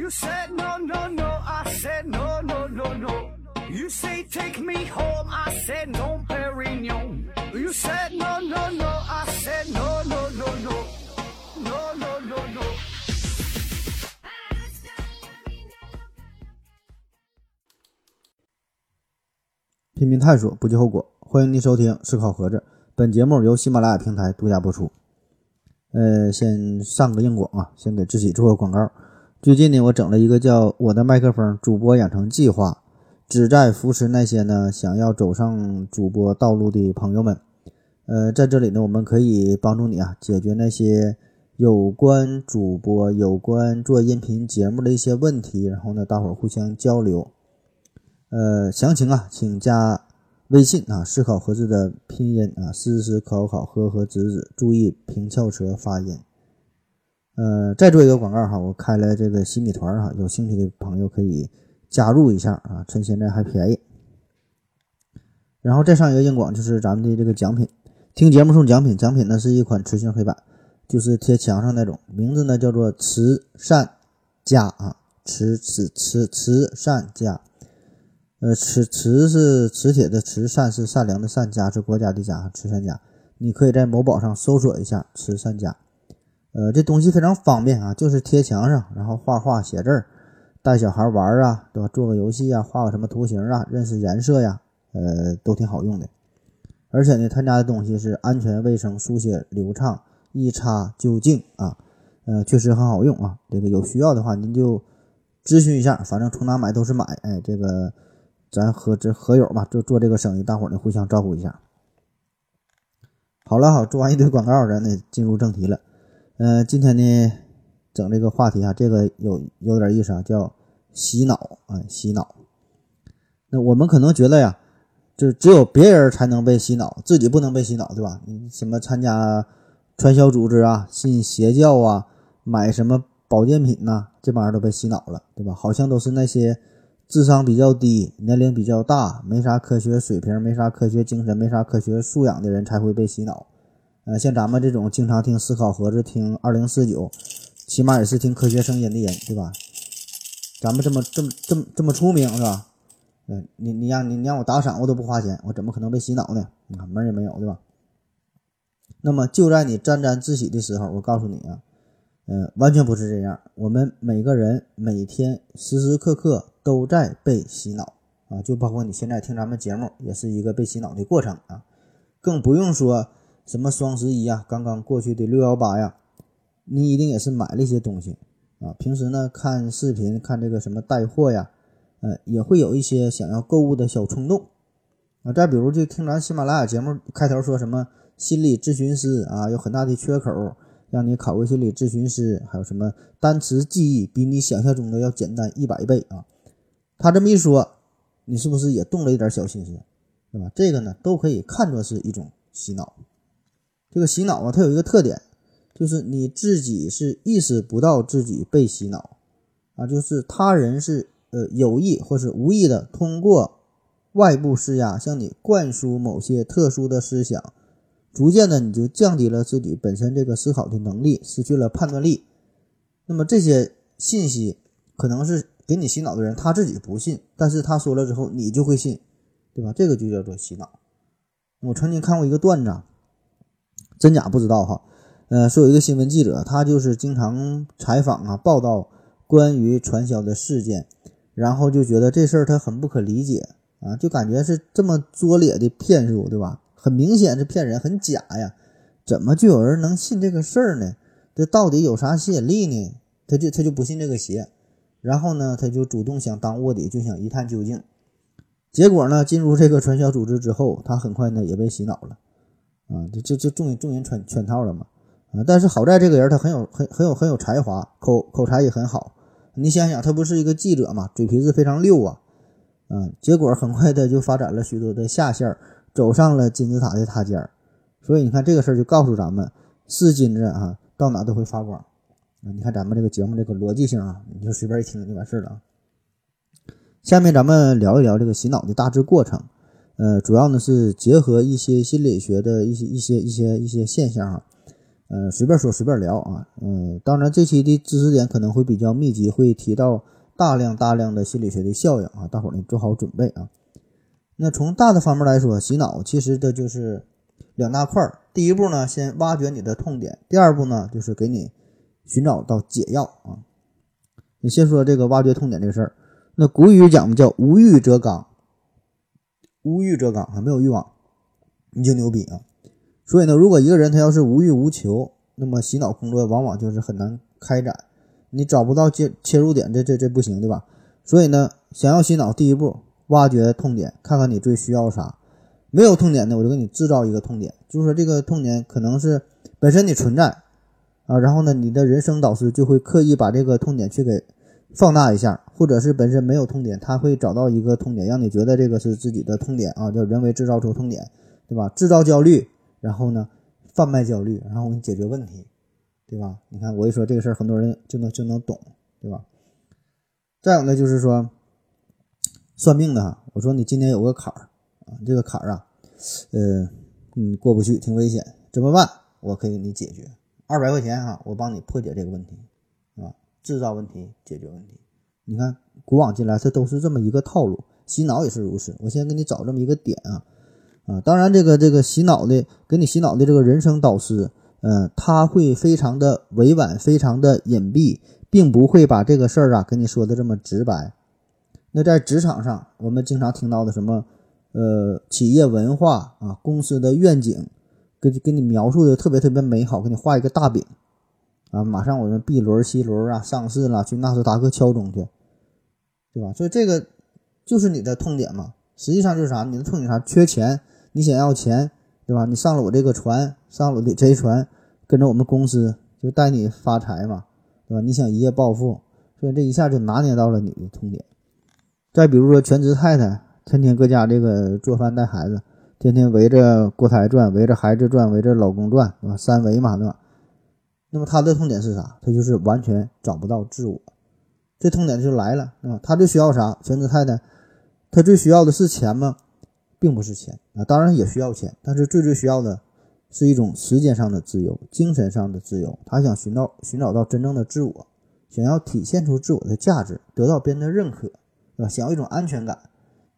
You said no, no, no. I said no, no, no, no. You say take me home. I said no, Perignon. You said no, no, no. I said no, no, no, no. No, no, no, no. 拼命探索，不计后果。欢迎您收听《思考盒子》，本节目由喜马拉雅平台独家播出。呃，先上个硬广啊，先给自己做个广告。最近呢，我整了一个叫“我的麦克风主播养成计划”，旨在扶持那些呢想要走上主播道路的朋友们。呃，在这里呢，我们可以帮助你啊，解决那些有关主播、有关做音频节目的一些问题，然后呢，大伙儿互相交流。呃，详情啊，请加微信啊，思考盒子的拼音啊，思思考考和和子子，注意平翘舌发音。呃，再做一个广告哈，我开了这个新米团哈，有兴趣的朋友可以加入一下啊，趁现在还便宜。然后再上一个硬广，就是咱们的这个奖品，听节目送奖品，奖品呢是一款磁性黑板，就是贴墙上那种，名字呢叫做慈善家啊，慈慈慈慈善家。呃，磁磁是磁铁的慈，善是善良的善，家是国家的家，慈善家。你可以在某宝上搜索一下慈善家。呃，这东西非常方便啊，就是贴墙上，然后画画写字儿，带小孩玩啊，对吧？做个游戏啊，画个什么图形啊，认识颜色呀，呃，都挺好用的。而且呢，他家的东西是安全卫生、书写流畅、一擦就净啊，呃，确实很好用啊。这个有需要的话，您就咨询一下，反正从哪买都是买，哎，这个。咱和这合友吧，就做这个生意，大伙儿呢互相照顾一下。好了，好，做完一堆广告，咱得进入正题了。嗯，今天呢，整这个话题啊，这个有有点意思啊，叫洗脑啊，洗脑。那我们可能觉得呀，就只有别人才能被洗脑，自己不能被洗脑，对吧？你什么参加传销组织啊，信邪教啊，买什么保健品呐，这帮人都被洗脑了，对吧？好像都是那些。智商比较低、年龄比较大、没啥科学水平、没啥科学精神、没啥科学素养的人才会被洗脑。呃，像咱们这种经常听思考盒子、听二零四九，起码也是听科学声音的人，对吧？咱们这么这么这么这么出名，是吧？嗯，你你让你你让我打赏，我都不花钱，我怎么可能被洗脑呢？你看门也没有，对吧？那么就在你沾沾自喜的时候，我告诉你啊，嗯，完全不是这样。我们每个人每天时时刻刻。都在被洗脑啊，就包括你现在听咱们节目，也是一个被洗脑的过程啊。更不用说什么双十一呀，刚刚过去的六幺八呀，你一定也是买了一些东西啊。平时呢看视频，看这个什么带货呀，呃，也会有一些想要购物的小冲动啊。再比如就听咱喜马拉雅节目开头说什么心理咨询师啊，有很大的缺口，让你考个心理咨询师，还有什么单词记忆比你想象中的要简单一百倍啊。他这么一说，你是不是也动了一点小心思，对吧？这个呢，都可以看作是一种洗脑。这个洗脑啊，它有一个特点，就是你自己是意识不到自己被洗脑啊，就是他人是呃有意或是无意的通过外部施压向你灌输某些特殊的思想，逐渐的你就降低了自己本身这个思考的能力，失去了判断力。那么这些信息可能是。给你洗脑的人他自己不信，但是他说了之后你就会信，对吧？这个就叫做洗脑。我曾经看过一个段子，真假不知道哈。呃，说有一个新闻记者，他就是经常采访啊、报道关于传销的事件，然后就觉得这事儿他很不可理解啊，就感觉是这么拙劣的骗术，对吧？很明显是骗人，很假呀，怎么就有人能信这个事儿呢？这到底有啥吸引力呢？他就他就不信这个邪。然后呢，他就主动想当卧底，就想一探究竟。结果呢，进入这个传销组织之后，他很快呢也被洗脑了。啊，这这这众人众人圈圈套了嘛。啊，但是好在这个人他很有很很有很有才华，口口才也很好。你想想，他不是一个记者嘛，嘴皮子非常溜啊。嗯，结果很快的就发展了许多的下线，走上了金字塔的塔尖。所以你看这个事儿就告诉咱们，是金子啊，到哪都会发光。你看咱们这个节目这个逻辑性啊，你就随便一听就完事儿了啊。下面咱们聊一聊这个洗脑的大致过程，呃，主要呢是结合一些心理学的一些一些一些一些现象啊，呃，随便说随便聊啊，嗯，当然这期的知识点可能会比较密集，会提到大量大量的心理学的效应啊，大伙儿呢做好准备啊。那从大的方面来说，洗脑其实的就是两大块儿，第一步呢，先挖掘你的痛点，第二步呢，就是给你寻找到解药啊。你先说这个挖掘痛点这个事儿，那古语讲的叫无欲则刚，无欲则刚啊，没有欲望你就牛逼啊。所以呢，如果一个人他要是无欲无求，那么洗脑工作往往就是很难开展，你找不到切切入点，这这这不行，对吧？所以呢，想要洗脑，第一步挖掘痛点，看看你最需要啥。没有痛点的，我就给你制造一个痛点，就是说这个痛点可能是本身你存在啊，然后呢，你的人生导师就会刻意把这个痛点去给放大一下，或者是本身没有痛点，他会找到一个痛点，让你觉得这个是自己的痛点啊，叫人为制造出痛点，对吧？制造焦虑。然后呢，贩卖焦虑，然后我给你解决问题，对吧？你看我一说这个事儿，很多人就能就能懂，对吧？再有呢，就是说算命的哈，我说你今年有个坎儿啊，这个坎儿啊，呃，你过不去，挺危险，怎么办？我可以给你解决，二百块钱哈，我帮你破解这个问题，制造问题，解决问题。你看古往今来，这都是这么一个套路，洗脑也是如此。我先给你找这么一个点啊。啊，当然，这个这个洗脑的，给你洗脑的这个人生导师，嗯，他会非常的委婉，非常的隐蔽，并不会把这个事儿啊跟你说的这么直白。那在职场上，我们经常听到的什么，呃，企业文化啊，公司的愿景，给给你描述的特别特别美好，给你画一个大饼，啊，马上我们 B 轮、C 轮啊，上市了，去纳斯达克敲钟去，对吧？所以这个就是你的痛点嘛，实际上就是啥？你的痛点啥？缺钱。你想要钱，对吧？你上了我这个船，上了我的贼船，跟着我们公司就带你发财嘛，对吧？你想一夜暴富，所以这一下就拿捏到了你的痛点。再比如说全职太太，天天搁家这个做饭带孩子，天天围着锅台转，围着孩子转，围着老公转，对吧？三围嘛，对吧？那么他的痛点是啥？他就是完全找不到自我，这痛点就来了，对吧？他最需要啥？全职太太，他最需要的是钱吗？并不是钱啊，当然也需要钱，但是最最需要的是一种时间上的自由、精神上的自由。他想寻找寻找到真正的自我，想要体现出自我的价值，得到别人的认可，对吧？想要一种安全感，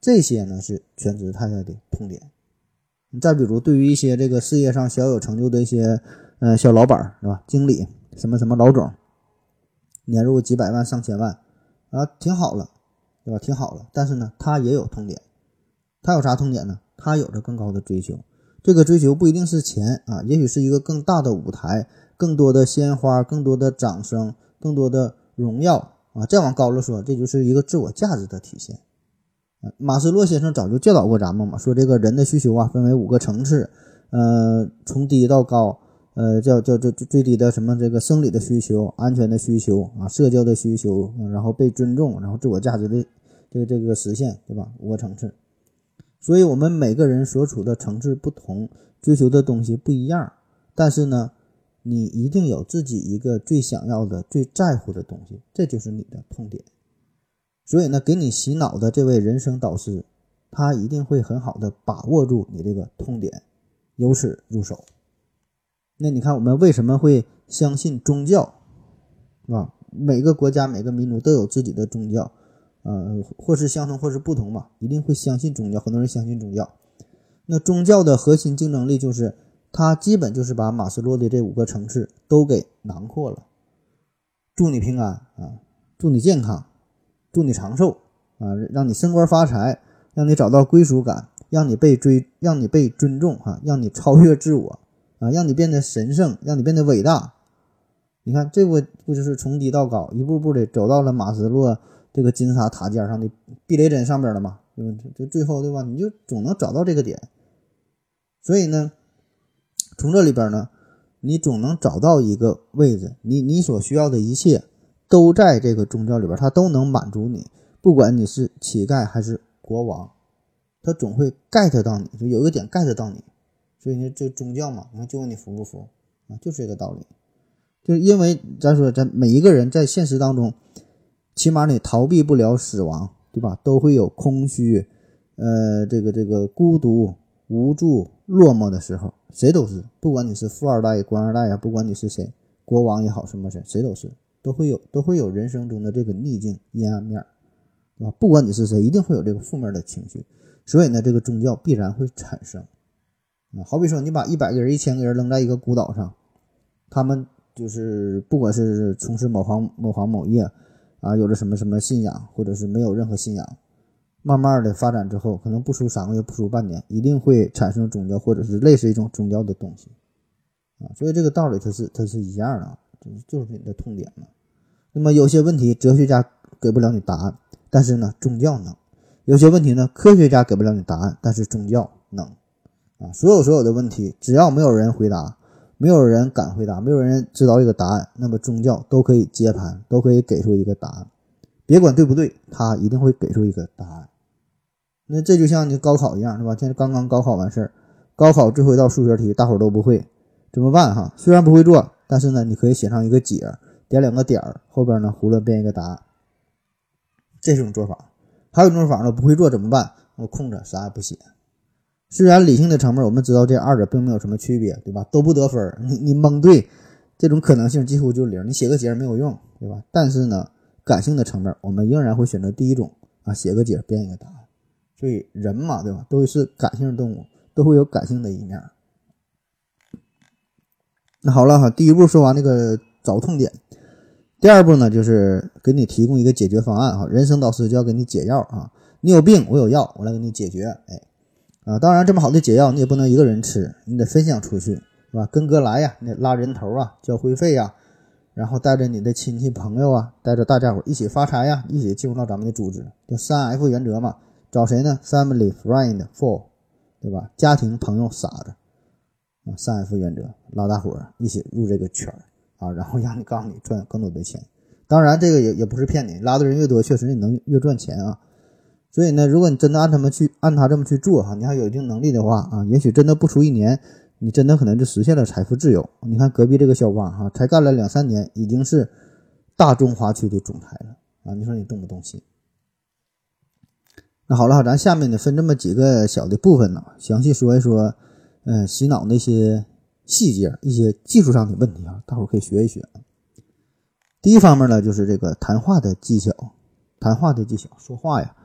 这些呢是全职太太的痛点。你再比如，对于一些这个事业上小有成就的一些呃小老板，是吧？经理什么什么老总，年入几百万、上千万啊，挺好了，对吧？挺好了，但是呢，他也有痛点。他有啥痛点呢？他有着更高的追求，这个追求不一定是钱啊，也许是一个更大的舞台，更多的鲜花，更多的掌声，更多的荣耀啊！再往高了说，这就是一个自我价值的体现。马斯洛先生早就教导过咱们嘛，说这个人的需求啊，分为五个层次，呃，从低到高，呃，叫叫最最低的什么这个生理的需求、安全的需求啊、社交的需求，然后被尊重，然后自我价值的这个这个实现，对吧？五个层次。所以，我们每个人所处的层次不同，追求的东西不一样。但是呢，你一定有自己一个最想要的、最在乎的东西，这就是你的痛点。所以呢，给你洗脑的这位人生导师，他一定会很好的把握住你这个痛点，由此入手。那你看，我们为什么会相信宗教，啊？每个国家、每个民族都有自己的宗教。呃，或是相同，或是不同吧，一定会相信宗教。很多人相信宗教，那宗教的核心竞争力就是，它基本就是把马斯洛的这五个层次都给囊括了。祝你平安啊，祝你健康，祝你长寿啊，让你升官发财，让你找到归属感，让你被追，让你被尊重哈，让你超越自我啊，让你变得神圣，让你变得伟大。你看，这不不就是从低到高，一步步的走到了马斯洛。这个金字塔塔尖上的避雷针上边了嘛？对吧？就最后对吧？你就总能找到这个点。所以呢，从这里边呢，你总能找到一个位置，你你所需要的一切都在这个宗教里边，它都能满足你。不管你是乞丐还是国王，他总会 get 到你，就有一个点 get 到你。所以呢，这宗教嘛，你看就问你服不服啊？就是这个道理。就是因为咱说，咱每一个人在现实当中。起码你逃避不了死亡，对吧？都会有空虚，呃，这个这个孤独、无助、落寞的时候。谁都是，不管你是富二代、官二代呀，不管你是谁，国王也好，什么谁，谁都是，都会有都会有人生中的这个逆境、阴暗面，对吧？不管你是谁，一定会有这个负面的情绪，所以呢，这个宗教必然会产生。啊，好比说，你把一百个人、一千个人扔在一个孤岛上，他们就是不管是从事某行某行某业，啊，有着什么什么信仰，或者是没有任何信仰，慢慢的发展之后，可能不出三个月，不出半年，一定会产生宗教，或者是类似一种宗教的东西，啊，所以这个道理它是它是一样的，就是就是你的痛点嘛。那么有些问题，哲学家给不了你答案，但是呢，宗教能；有些问题呢，科学家给不了你答案，但是宗教能。啊，所有所有的问题，只要没有人回答，没有人敢回答，没有人知道一个答案，那么宗教都可以接盘，都可以给出一个答案。别管对不对，他一定会给出一个答案。那这就像你高考一样，是吧？现在刚刚高考完事儿，高考最后一道数学题，大伙儿都不会，怎么办？哈，虽然不会做，但是呢，你可以写上一个解，点两个点儿，后边呢胡乱编一个答案。这是种做法，还有一种法呢，不会做怎么办？我空着，啥也不写。虽然理性的层面，我们知道这二者并没有什么区别，对吧？都不得分，你你蒙对，这种可能性几乎就零。你写个解没有用，对吧？但是呢，感性的层面，我们仍然会选择第一种啊，写个解编一个答案。所以人嘛，对吧？都是感性动物，都会有感性的一面。那好了哈，第一步说完那个找痛点，第二步呢，就是给你提供一个解决方案哈。人生导师就要给你解药啊，你有病，我有药，我来给你解决，哎。啊，当然，这么好的解药你也不能一个人吃，你得分享出去，是吧？跟哥来呀，你得拉人头啊，交会费呀，然后带着你的亲戚朋友啊，带着大家伙一起发财呀，一起进入到咱们的组织，叫三 F 原则嘛。找谁呢？Family, friend, For，对吧？家庭、朋友、傻子啊，三 F 原则，拉大伙一起入这个圈儿啊，然后让你告诉你赚更多的钱。当然，这个也也不是骗你，拉的人越多，确实你能越赚钱啊。所以呢，如果你真的按他们去按他这么去做哈，你还有一定能力的话啊，也许真的不出一年，你真的可能就实现了财富自由。你看隔壁这个小王哈，才干了两三年，已经是大中华区的总裁了啊！你说你动不动心？那好了，咱下面呢分这么几个小的部分呢，详细说一说，嗯，洗脑那些细节、一些技术上的问题啊，大伙可以学一学。第一方面呢，就是这个谈话的技巧，谈话的技巧，说话呀。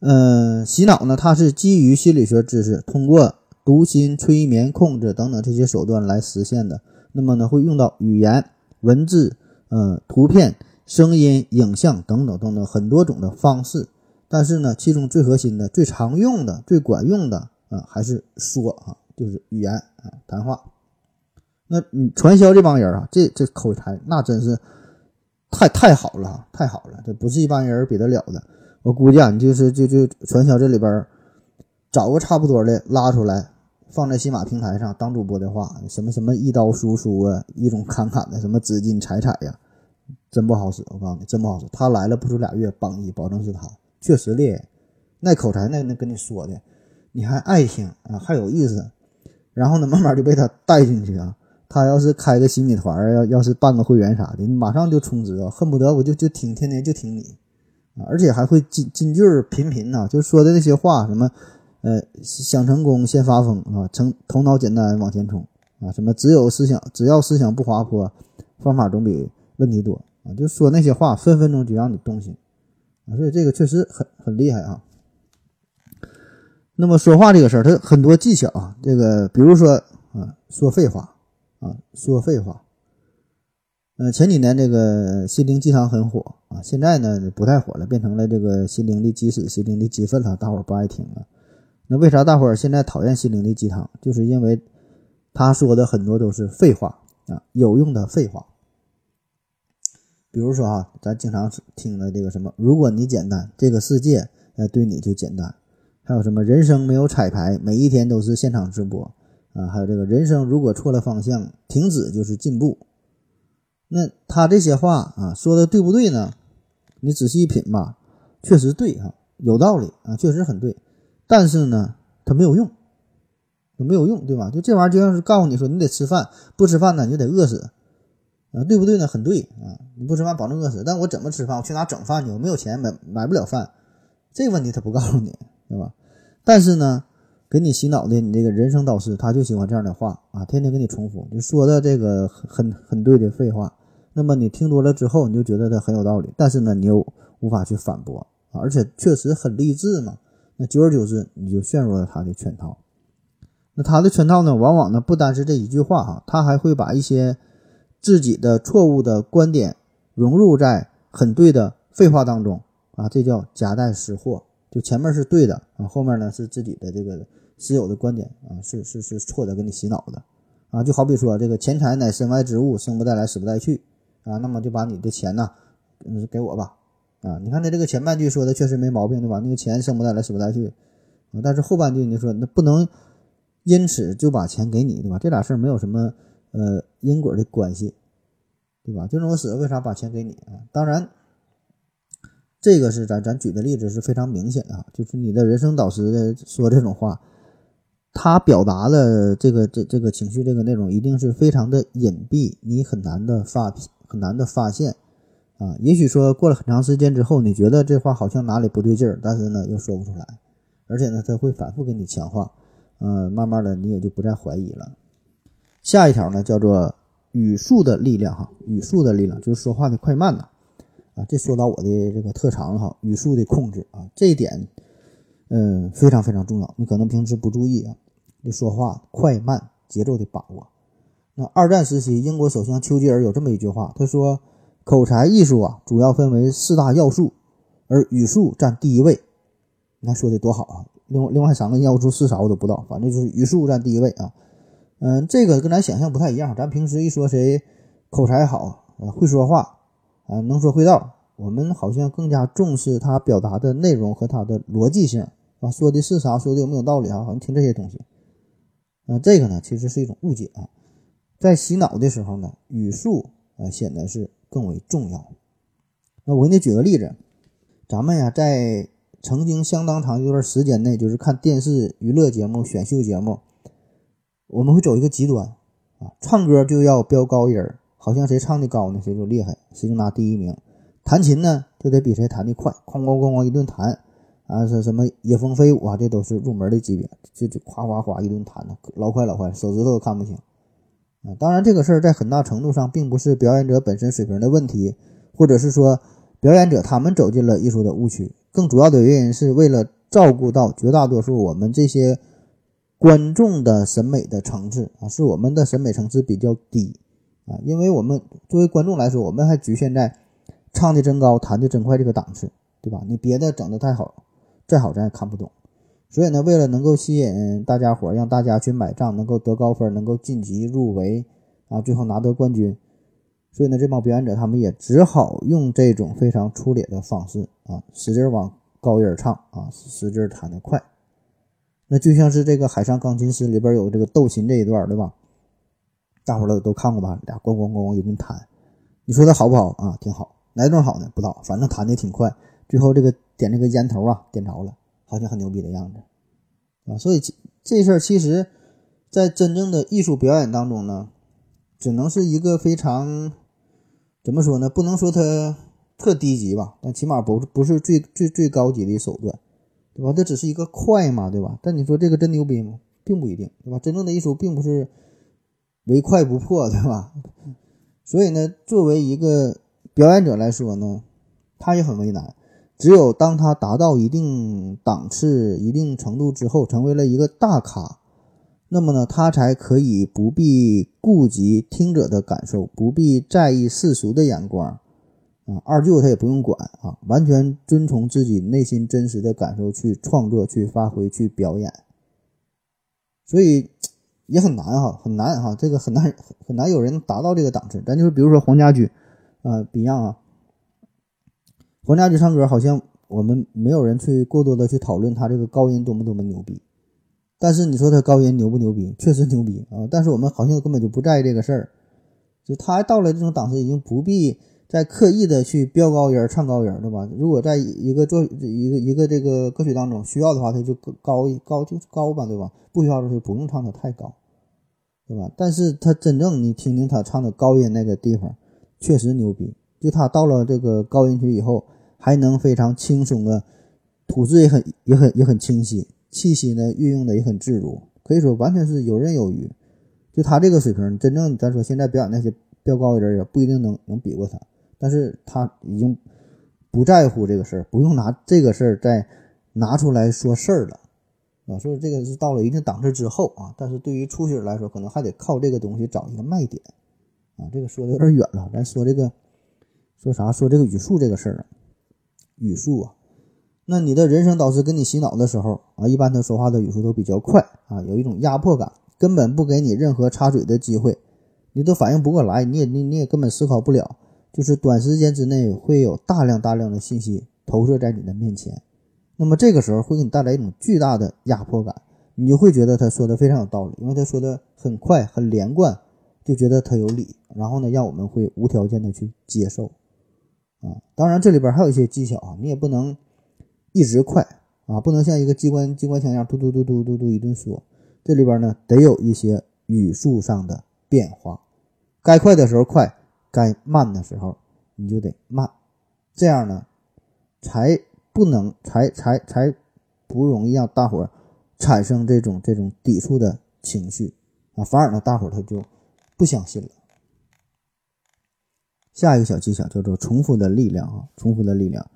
嗯，洗脑呢，它是基于心理学知识，通过读心、催眠、控制等等这些手段来实现的。那么呢，会用到语言、文字、嗯、图片、声音、影像等等等等很多种的方式。但是呢，其中最核心的、最常用的、最管用的啊，还是说啊，就是语言啊，谈话。那你传销这帮人啊，这这口才那真是太太好了，太好了，这不是一般人比得了的。我估计啊，你就是就就传销这里边找个差不多的拉出来，放在喜马平台上当主播的话，什么什么一刀输出啊，一种侃侃的什么资金财产呀，真不好使。我告诉你，真不好使。他来了不出俩月，榜一保证是他，确实厉害。那口才，那那跟你说的，你还爱听啊，还有意思。然后呢，慢慢就被他带进去啊。他要是开个新米团，要要是办个会员啥的，你马上就充值啊，恨不得我就就听，天天就听你。而且还会金金句频频呐，就说的那些话，什么，呃，想成功先发疯啊，成头脑简单往前冲啊，什么只有思想，只要思想不滑坡，方法总比问题多啊，就说那些话，分分钟就让你动心啊，所以这个确实很很厉害啊。那么说话这个事儿，它很多技巧啊，这个比如说啊，说废话啊，说废话。呃，前几年这个心灵鸡汤很火啊，现在呢不太火了，变成了这个心灵的鸡屎、心灵的鸡粪了，大伙儿不爱听了。那为啥大伙儿现在讨厌心灵的鸡汤？就是因为他说的很多都是废话啊，有用的废话。比如说啊，咱经常听的这个什么，如果你简单，这个世界呃对你就简单。还有什么人生没有彩排，每一天都是现场直播啊。还有这个人生如果错了方向，停止就是进步。那他这些话啊说的对不对呢？你仔细一品吧，确实对哈，有道理啊，确实很对。但是呢，他没有用，没有用，对吧？就这玩意儿就像是告诉你说，你得吃饭，不吃饭呢你就得饿死啊，对不对呢？很对啊，你不吃饭保证饿死。但我怎么吃饭？我去哪整饭去？我没有钱买买不了饭，这个问题他不告诉你，对吧？但是呢，给你洗脑的，你这个人生导师他就喜欢这样的话啊，天天给你重复，就说的这个很很对的废话。那么你听多了之后，你就觉得他很有道理，但是呢，你又无法去反驳啊，而且确实很励志嘛。那久而久之，你就陷入了他的圈套。那他的圈套呢，往往呢不单是这一句话哈，他还会把一些自己的错误的观点融入在很对的废话当中啊，这叫夹带私货。就前面是对的啊，后面呢是自己的这个私有的观点啊，是是是错的，给你洗脑的啊。就好比说这个钱财乃身外之物，生不带来，死不带去啊，那么就把你的钱呢，嗯，给我吧啊。你看他这个前半句说的确实没毛病，对吧？那个钱生不带来，死不带去啊，但是后半句你说那不能。因此就把钱给你，对吧？这俩事儿没有什么呃因果的关系，对吧？就是我死了，为啥把钱给你啊？当然，这个是咱咱举的例子是非常明显的啊，就是你的人生导师的说这种话，他表达的这个这这个情绪这个内容一定是非常的隐蔽，你很难的发很难的发现啊。也许说过了很长时间之后，你觉得这话好像哪里不对劲儿，但是呢又说不出来，而且呢他会反复给你强化。嗯，慢慢的你也就不再怀疑了。下一条呢，叫做语速的力量哈，语速的力量就是说话的快慢呐。啊这说到我的这个特长了哈，语速的控制啊，这一点嗯非常非常重要。你可能平时不注意啊，就说话快慢节奏的把握。那二战时期，英国首相丘吉尔有这么一句话，他说：“口才艺术啊，主要分为四大要素，而语速占第一位。”你看说的多好啊！另外另外三个要素是啥我都不知道，反正就是语速占第一位啊。嗯，这个跟咱想象不太一样。咱平时一说谁口才好，会说话，啊，能说会道，我们好像更加重视他表达的内容和他的逻辑性啊，说的是啥，说的有没有道理啊？好像听这些东西。啊，这个呢其实是一种误解啊。在洗脑的时候呢，语速啊显得是更为重要。那我给你举个例子，咱们呀在。曾经相当长一段时间内，就是看电视娱乐节目、选秀节目，我们会走一个极端啊，唱歌就要飙高音儿，好像谁唱的高呢，谁就厉害，谁就拿第一名。弹琴呢，就得比谁弹的快，哐哐哐哐一顿弹啊，是什么野蜂飞舞啊，这都是入门的级别，就就夸夸夸一顿弹的，老快老快，手指头都看不清啊。当然，这个事儿在很大程度上并不是表演者本身水平的问题，或者是说表演者他们走进了艺术的误区。更主要的原因是为了照顾到绝大多数我们这些观众的审美的层次啊，是我们的审美层次比较低啊，因为我们作为观众来说，我们还局限在唱的真高、弹的真快这个档次，对吧？你别的整的太好，再好咱也看不懂。所以呢，为了能够吸引大家伙，让大家去买账，能够得高分，能够晋级入围啊，最后拿得冠军。所以呢，这帮表演者他们也只好用这种非常粗劣的方式啊，使劲往高音唱啊，使劲弹得快。那就像是这个《海上钢琴师》里边有这个斗琴这一段，对吧？大伙儿都都看过吧？俩咣咣咣一顿弹，你说它好不好啊？挺好。哪种好呢？不知道，反正弹的挺快。最后这个点这个烟头啊，点着了，好像很牛逼的样子啊。所以这事儿其实，在真正的艺术表演当中呢，只能是一个非常。怎么说呢？不能说它特低级吧，但起码不不是最最最高级的手段，对吧？这只是一个快嘛，对吧？但你说这个真牛逼吗？并不一定，对吧？真正的艺术并不是唯快不破，对吧？所以呢，作为一个表演者来说呢，他也很为难。只有当他达到一定档次、一定程度之后，成为了一个大咖。那么呢，他才可以不必顾及听者的感受，不必在意世俗的眼光，啊，二舅他也不用管啊，完全遵从自己内心真实的感受去创作、去发挥、去表演，所以也很难哈，很难哈，这个很难很难有人达到这个档次。咱就是比如说黄家驹，啊，Beyond 啊，黄家驹唱歌好像我们没有人去过多的去讨论他这个高音多么多么牛逼。但是你说他高音牛不牛逼？确实牛逼啊！但是我们好像根本就不在意这个事儿，就他到了这种档次，已经不必在刻意的去飙高音、唱高音，对吧？如果在一个做一个一个这个歌曲当中需要的话，他就高高就高吧，对吧？不需要的就不用唱的太高，对吧？但是他真正你听听他唱的高音那个地方，确实牛逼。就他到了这个高音区以后，还能非常轻松的，吐字也很也很也很清晰。气息呢运用的也很自如，可以说完全是游刃有余。就他这个水平，真正咱说现在表演那些飙高的人也不一定能能比过他，但是他已经不在乎这个事儿，不用拿这个事儿再拿出来说事儿了啊。所以这个是到了一定档次之后啊，但是对于初学者来说，可能还得靠这个东西找一个卖点啊。这个说的有点远了，咱说这个说啥？说这个语速这个事儿啊，语速啊。那你的人生导师跟你洗脑的时候啊，一般他说话的语速都比较快啊，有一种压迫感，根本不给你任何插嘴的机会，你都反应不过来，你也你你也根本思考不了，就是短时间之内会有大量大量的信息投射在你的面前，那么这个时候会给你带来一种巨大的压迫感，你就会觉得他说的非常有道理，因为他说的很快很连贯，就觉得他有理，然后呢，让我们会无条件的去接受啊。当然这里边还有一些技巧啊，你也不能。一直快啊，不能像一个机关机关枪一样，嘟嘟嘟嘟嘟嘟一顿说。这里边呢，得有一些语速上的变化，该快的时候快，该慢的时候你就得慢，这样呢，才不能才才才不容易让大伙儿产生这种这种抵触的情绪啊，反而呢，大伙儿他就不相信了。下一个小技巧叫做重复的力量啊，重复的力量。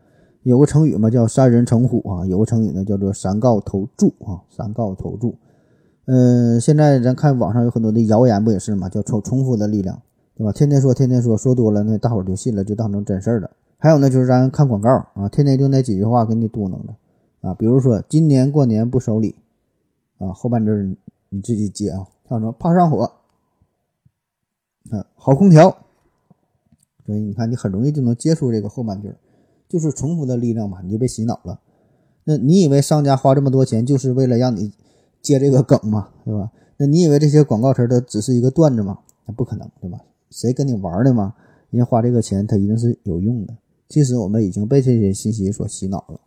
有个成语嘛，叫“三人成虎”啊。有个成语呢，叫做“三告投注”啊。三告投注，嗯，现在咱看网上有很多的谣言，不也是嘛？叫重重复的力量，对吧？天天说，天天说，说多了，那大伙儿就信了，就当成真事儿了。还有呢，就是咱看广告啊，天天就那几句话给你嘟囔着啊。比如说，今年过年不收礼啊，后半句你自己接啊。像什么怕上火啊，好空调，所以你看，你很容易就能接触这个后半句。就是重复的力量嘛，你就被洗脑了。那你以为商家花这么多钱就是为了让你接这个梗吗？对吧？那你以为这些广告词它只是一个段子吗？那不可能，对吧？谁跟你玩的嘛？人家花这个钱，他一定是有用的。其实我们已经被这些信息所洗脑了。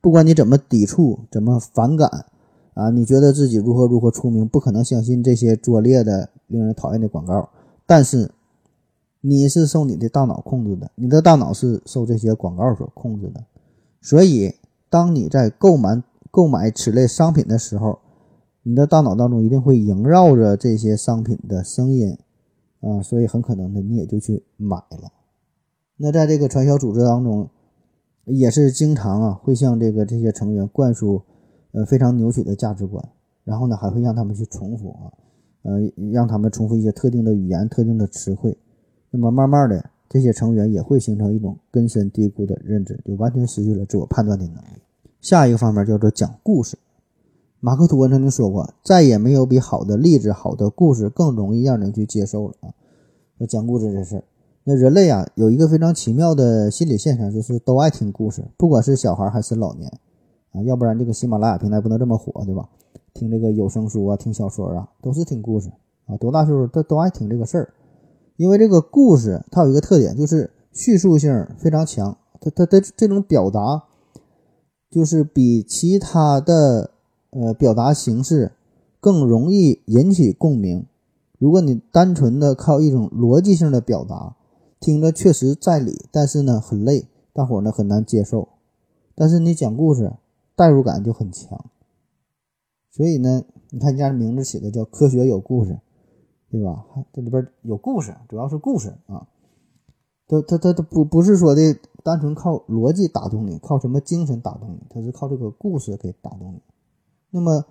不管你怎么抵触，怎么反感啊，你觉得自己如何如何出名，不可能相信这些拙劣的、令人讨厌的广告。但是。你是受你的大脑控制的，你的大脑是受这些广告所控制的，所以当你在购买购买此类商品的时候，你的大脑当中一定会萦绕着这些商品的声音啊，所以很可能的你也就去买了。那在这个传销组织当中，也是经常啊会向这个这些成员灌输呃非常扭曲的价值观，然后呢还会让他们去重复啊，呃让他们重复一些特定的语言、特定的词汇。那么慢慢的，这些成员也会形成一种根深蒂固的认知，就完全失去了自我判断的能力。下一个方面叫做讲故事。马克吐温曾经说过，再也没有比好的例子、好的故事更容易让人去接受了啊。说讲故事这事儿，那人类啊有一个非常奇妙的心理现象，就是都爱听故事，不管是小孩还是老年啊，要不然这个喜马拉雅平台不能这么火，对吧？听这个有声书啊，听小说啊，都是听故事啊，多大岁数都都爱听这个事儿。因为这个故事它有一个特点，就是叙述性非常强，它它它这种表达，就是比其他的呃表达形式更容易引起共鸣。如果你单纯的靠一种逻辑性的表达，听着确实在理，但是呢很累，大伙儿呢很难接受。但是你讲故事，代入感就很强。所以呢，你看人家名字起的叫“科学有故事”。对吧？这里边有故事，主要是故事啊。他他他他不不是说的单纯靠逻辑打动你，靠什么精神打动你？他是靠这个故事给打动你。那么，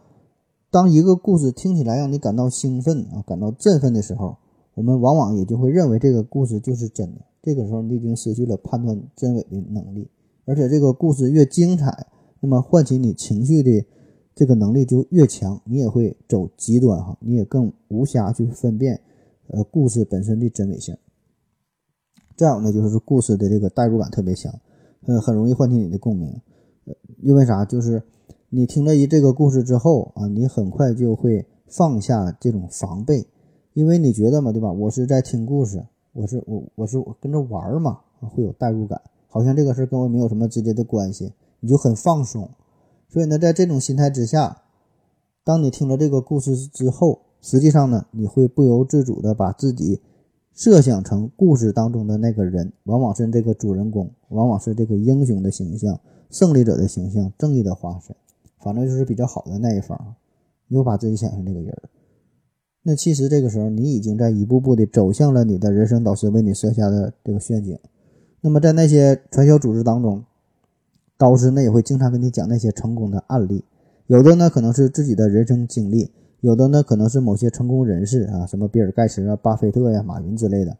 当一个故事听起来让你感到兴奋啊，感到振奋的时候，我们往往也就会认为这个故事就是真的。这个时候，你已经失去了判断真伪的能力，而且这个故事越精彩，那么唤起你情绪的。这个能力就越强，你也会走极端哈，你也更无暇去分辨，呃，故事本身的真伪性。再有呢，就是故事的这个代入感特别强，呃，很容易唤起你的共鸣。呃，因为啥？就是你听了一这个故事之后啊，你很快就会放下这种防备，因为你觉得嘛，对吧？我是在听故事，我是我我是跟着玩嘛，会有代入感，好像这个事跟我没有什么直接的关系，你就很放松。所以呢，在这种心态之下，当你听了这个故事之后，实际上呢，你会不由自主的把自己设想成故事当中的那个人，往往是这个主人公，往往是这个英雄的形象、胜利者的形象、正义的化身。反正就是比较好的那一方，你就把自己想象这个人儿。那其实这个时候，你已经在一步步的走向了你的人生导师为你设下的这个陷阱。那么在那些传销组织当中，导师呢也会经常跟你讲那些成功的案例，有的呢可能是自己的人生经历，有的呢可能是某些成功人士啊，什么比尔盖茨啊、巴菲特呀、马云之类的，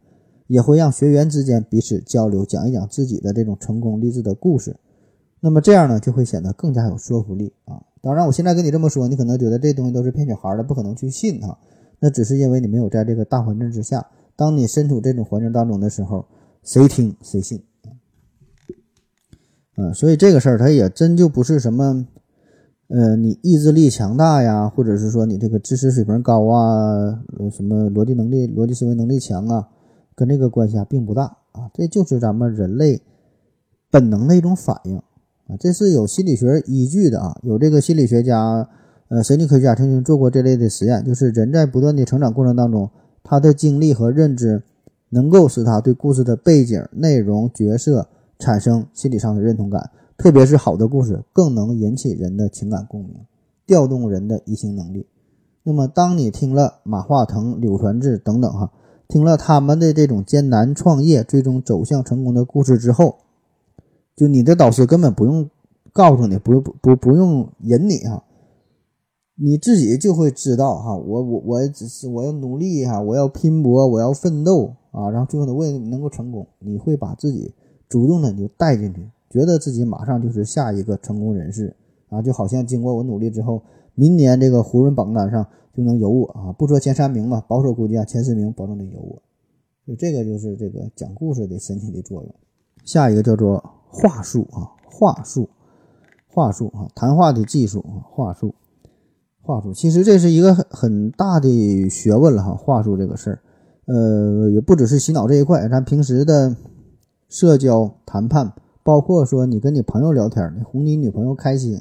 也会让学员之间彼此交流，讲一讲自己的这种成功励志的故事。那么这样呢，就会显得更加有说服力啊。当然，我现在跟你这么说，你可能觉得这东西都是骗小孩的，不可能去信哈。那只是因为你没有在这个大环境之下，当你身处这种环境当中的时候，谁听谁信。嗯，所以这个事儿它也真就不是什么，呃，你意志力强大呀，或者是说你这个知识水平高啊，什么逻辑能力、逻辑思维能力强啊，跟这个关系啊并不大啊，这就是咱们人类本能的一种反应啊，这是有心理学依据的啊，有这个心理学家、呃，神经科学家曾经做过这类的实验，就是人在不断的成长过程当中，他的经历和认知能够使他对故事的背景、内容、角色。产生心理上的认同感，特别是好的故事更能引起人的情感共鸣，调动人的移情能力。那么，当你听了马化腾、柳传志等等哈，听了他们的这种艰难创业、最终走向成功的故事之后，就你的导师根本不用告诉你，不用不不不用引你哈，你自己就会知道哈，我我我只是我要努力哈，我要拼搏，我要奋斗啊，然后最后呢，为能够成功，你会把自己。主动的你就带进去，觉得自己马上就是下一个成功人士啊，就好像经过我努力之后，明年这个胡润榜单上就能有我啊，不说前三名吧，保守估计啊前四名保证得有我。就这个就是这个讲故事的神奇的作用。下一个叫做话术啊，话术，话术啊，谈话的技术啊，话术，话术，其实这是一个很很大的学问了哈，话术这个事儿，呃，也不只是洗脑这一块，咱平时的。社交谈判，包括说你跟你朋友聊天，你哄你女朋友开心，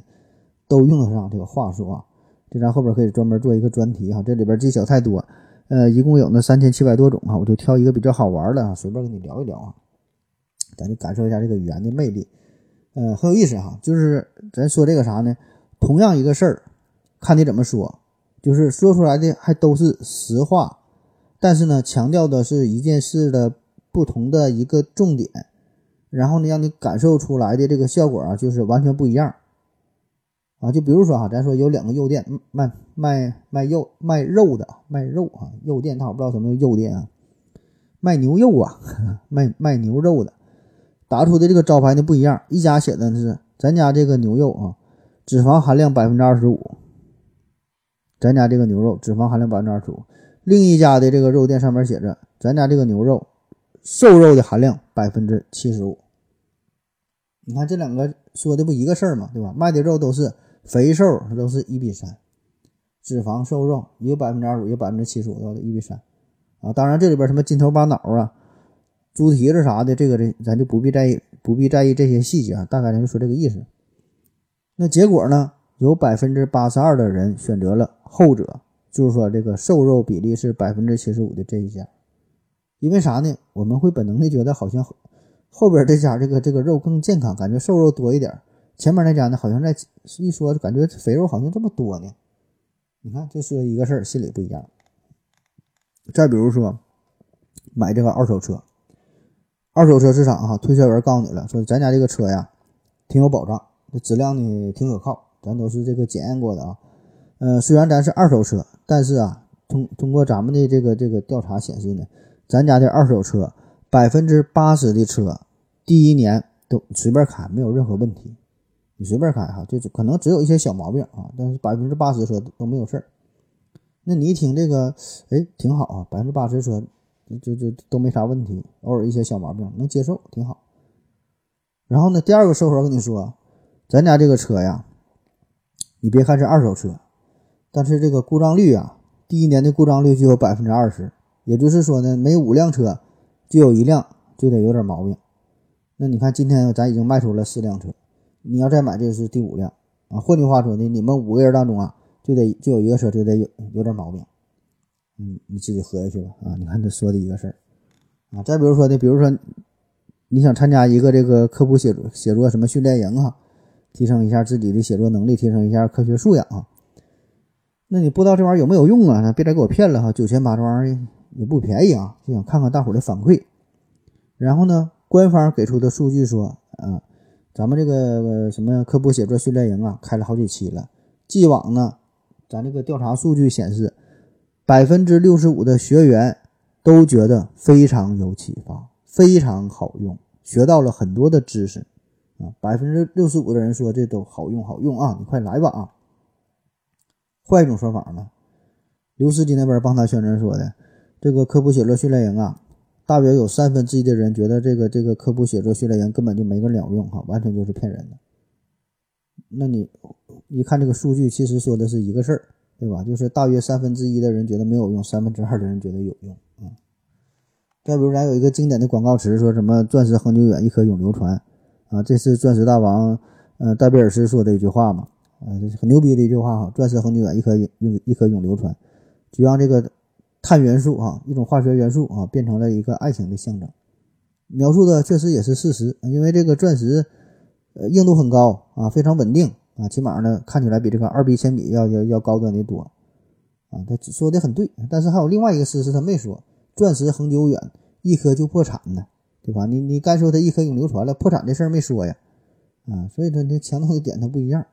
都用得上这个话术啊。这咱后边可以专门做一个专题哈，这里边技巧太多，呃，一共有那三千七百多种哈，我就挑一个比较好玩的啊，随便跟你聊一聊啊，咱就感受一下这个语言的魅力，呃，很有意思哈。就是咱说这个啥呢？同样一个事儿，看你怎么说，就是说出来的还都是实话，但是呢，强调的是一件事的。不同的一个重点，然后呢，让你感受出来的这个效果啊，就是完全不一样啊。就比如说哈，咱说有两个肉店卖卖卖肉卖肉的卖肉啊，肉店他不知道什么肉店啊，卖牛肉啊，卖卖牛肉的，打出的这个招牌呢不一样。一家写的是咱家这个牛肉啊，脂肪含量百分之二十五，咱家这个牛肉脂肪含量百分之二十五。另一家的这个肉店上面写着咱家这个牛肉。瘦肉的含量百分之七十五，你看这两个说的不一个事儿吗？对吧？卖的肉都是肥瘦，它都是一比三，脂肪瘦肉一个百分之二十五，一个百分之七十五，的一比三啊。当然这里边什么筋头巴脑啊、猪蹄子啥的，这个这咱就不必在意，不必在意这些细节啊。大概咱就说这个意思。那结果呢？有百分之八十二的人选择了后者，就是说这个瘦肉比例是百分之七十五的这一家。因为啥呢？我们会本能的觉得好像后边这家这个这个肉更健康，感觉瘦肉多一点。前面那家呢，好像在一说感觉肥肉好像这么多呢。你看，这是一个事儿，心里不一样。再比如说买这个二手车，二手车市场哈，推销员告诉你了，说咱家这个车呀挺有保障，这质量呢挺可靠，咱都是这个检验过的啊。呃，虽然咱是二手车，但是啊，通通过咱们的这个这个调查显示呢。咱家的二手车，百分之八十的车，第一年都随便开，没有任何问题。你随便开哈，就可能只有一些小毛病啊，但是百分之八十车都没有事儿。那你一听这个，哎，挺好啊，百分之八十车就就都没啥问题，偶尔一些小毛病能接受，挺好。然后呢，第二个售后跟你说，咱家这个车呀，你别看是二手车，但是这个故障率啊，第一年的故障率就有百分之二十。也就是说呢，每五辆车就有一辆就得有点毛病。那你看，今天咱已经卖出了四辆车，你要再买，这是第五辆啊。换句话说呢，你们五个人当中啊，就得就有一个车就得有有点毛病。嗯，你自己合下去吧啊。你看他说的一个事儿啊。再比如说呢，比如说你想参加一个这个科普写作写作什么训练营啊，提升一下自己的写作能力，提升一下科学素养啊。那你不知道这玩意儿有没有用啊？那别再给我骗了哈！九千八这玩意儿也不便宜啊，就想看看大伙儿的反馈。然后呢，官方给出的数据说，啊，咱们这个什么科普写作训练营啊，开了好几期了。既往呢，咱这个调查数据显示，百分之六十五的学员都觉得非常有启发，非常好用，学到了很多的知识啊。百分之六十五的人说这都好用，好用啊！你快来吧啊！换一种说法呢，刘司机那边帮他宣传说的，这个科普写作训练营啊，大约有三分之一的人觉得这个这个科普写作训练营根本就没个鸟用哈，完全就是骗人的。那你一看这个数据，其实说的是一个事儿，对吧？就是大约三分之一的人觉得没有用，三分之二的人觉得有用啊。再比如咱有一个经典的广告词，说什么“钻石恒久远，一颗永流传”啊，这是钻石大王呃戴贝尔斯说的一句话嘛。啊，这是很牛逼的一句话哈！钻石恒久远，一颗永一颗永流传，就让这个碳元素啊，一种化学元素啊，变成了一个爱情的象征。描述的确实也是事实，因为这个钻石呃硬度很高啊，非常稳定啊，起码呢看起来比这个二 B 铅笔要要要高端的多啊。他说的很对，但是还有另外一个事实他没说，钻石恒久远，一颗就破产呢，对吧？你你该说他一颗永流传了，破产这事儿没说呀啊，所以他这强调的点他不一样。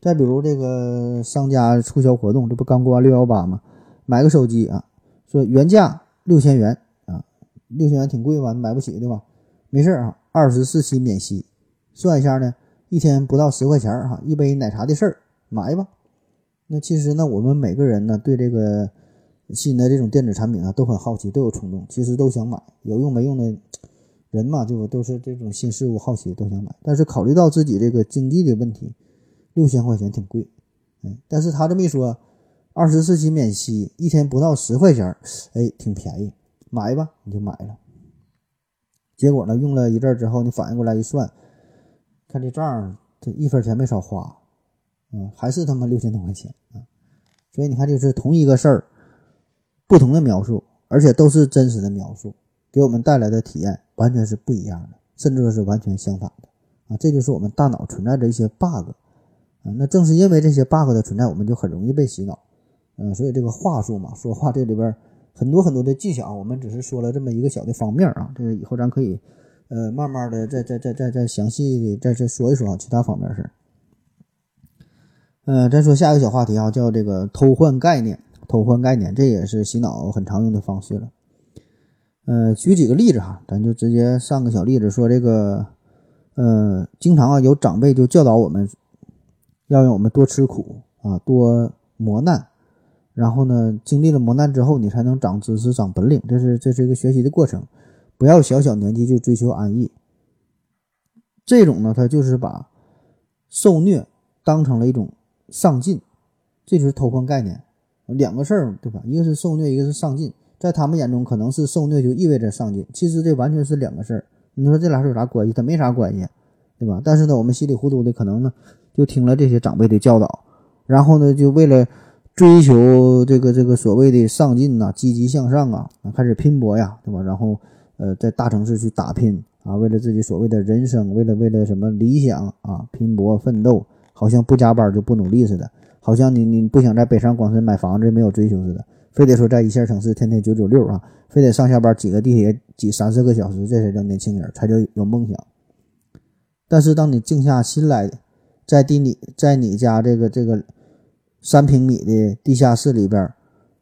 再比如这个商家促销活动，这不刚过完六幺八吗？买个手机啊，说原价六千元啊，六千元挺贵吧？你买不起对吧？没事啊，二十四期免息，算一下呢，一天不到十块钱哈，一杯奶茶的事儿，买吧。那其实呢，我们每个人呢，对这个新的这种电子产品啊，都很好奇，都有冲动，其实都想买。有用没用的人嘛，就都是这种新事物好奇，都想买。但是考虑到自己这个经济的问题。六千块钱挺贵，嗯，但是他这么一说，二十四期免息，一天不到十块钱，哎，挺便宜，买吧，你就买了。结果呢，用了一阵之后，你反应过来一算，看这账，这一分钱没少花，嗯，还是他妈六千多块钱啊！所以你看，就是同一个事儿，不同的描述，而且都是真实的描述，给我们带来的体验完全是不一样的，甚至说是完全相反的啊！这就是我们大脑存在的一些 bug。啊，那正是因为这些 bug 的存在，我们就很容易被洗脑。嗯，所以这个话术嘛，说话这里边很多很多的技巧，我们只是说了这么一个小的方面啊。这个以后咱可以，呃，慢慢的再再再再再详细的再再说一说啊，其他方面事儿。嗯，再说下一个小话题啊，叫这个偷换概念，偷换概念，这也是洗脑很常用的方式了。呃，举几个例子哈，咱就直接上个小例子，说这个，呃，经常啊有长辈就教导我们。要让我们多吃苦啊，多磨难，然后呢，经历了磨难之后，你才能长知识、长本领。这是这是一个学习的过程，不要小小年纪就追求安逸。这种呢，他就是把受虐当成了一种上进，这就是偷换概念。两个事儿，对吧？一个是受虐，一个是上进。在他们眼中，可能是受虐就意味着上进，其实这完全是两个事儿。你说这俩事儿有啥关系？它没啥关系，对吧？但是呢，我们稀里糊涂的可能呢。就听了这些长辈的教导，然后呢，就为了追求这个这个所谓的上进呐、积极向上啊，开始拼搏呀，对吧？然后呃，在大城市去打拼啊，为了自己所谓的人生，为了为了什么理想啊，拼搏奋斗，好像不加班就不努力似的，好像你你不想在北上广深买房子没有追求似的，非得说在一线城市天天九九六啊，非得上下班挤个地铁挤三四个小时，这才叫年轻人，才叫有梦想。但是当你静下心来。在地你，在你家这个这个三平米的地下室里边，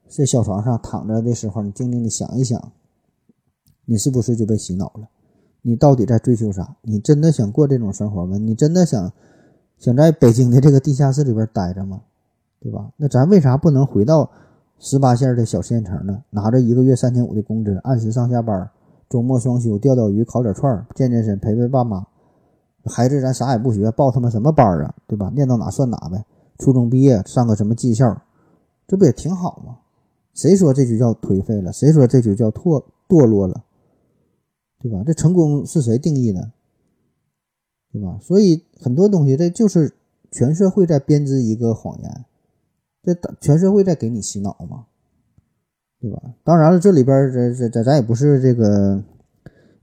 在小床上躺着的时候，你静静的想一想，你是不是就被洗脑了？你到底在追求啥？你真的想过这种生活吗？你真的想想在北京的这个地下室里边待着吗？对吧？那咱为啥不能回到十八线的小县城呢？拿着一个月三千五的工资，按时上下班，周末双休，钓钓鱼，烤点串，健健身，陪陪爸妈。孩子，咱啥也不学，报他妈什么班啊？对吧？念到哪算哪呗。初中毕业上个什么技校，这不也挺好吗？谁说这就叫颓废了？谁说这就叫堕堕落了？对吧？这成功是谁定义的？对吧？所以很多东西，这就是全社会在编织一个谎言，这全社会在给你洗脑嘛？对吧？当然了，这里边这这这咱也不是这个。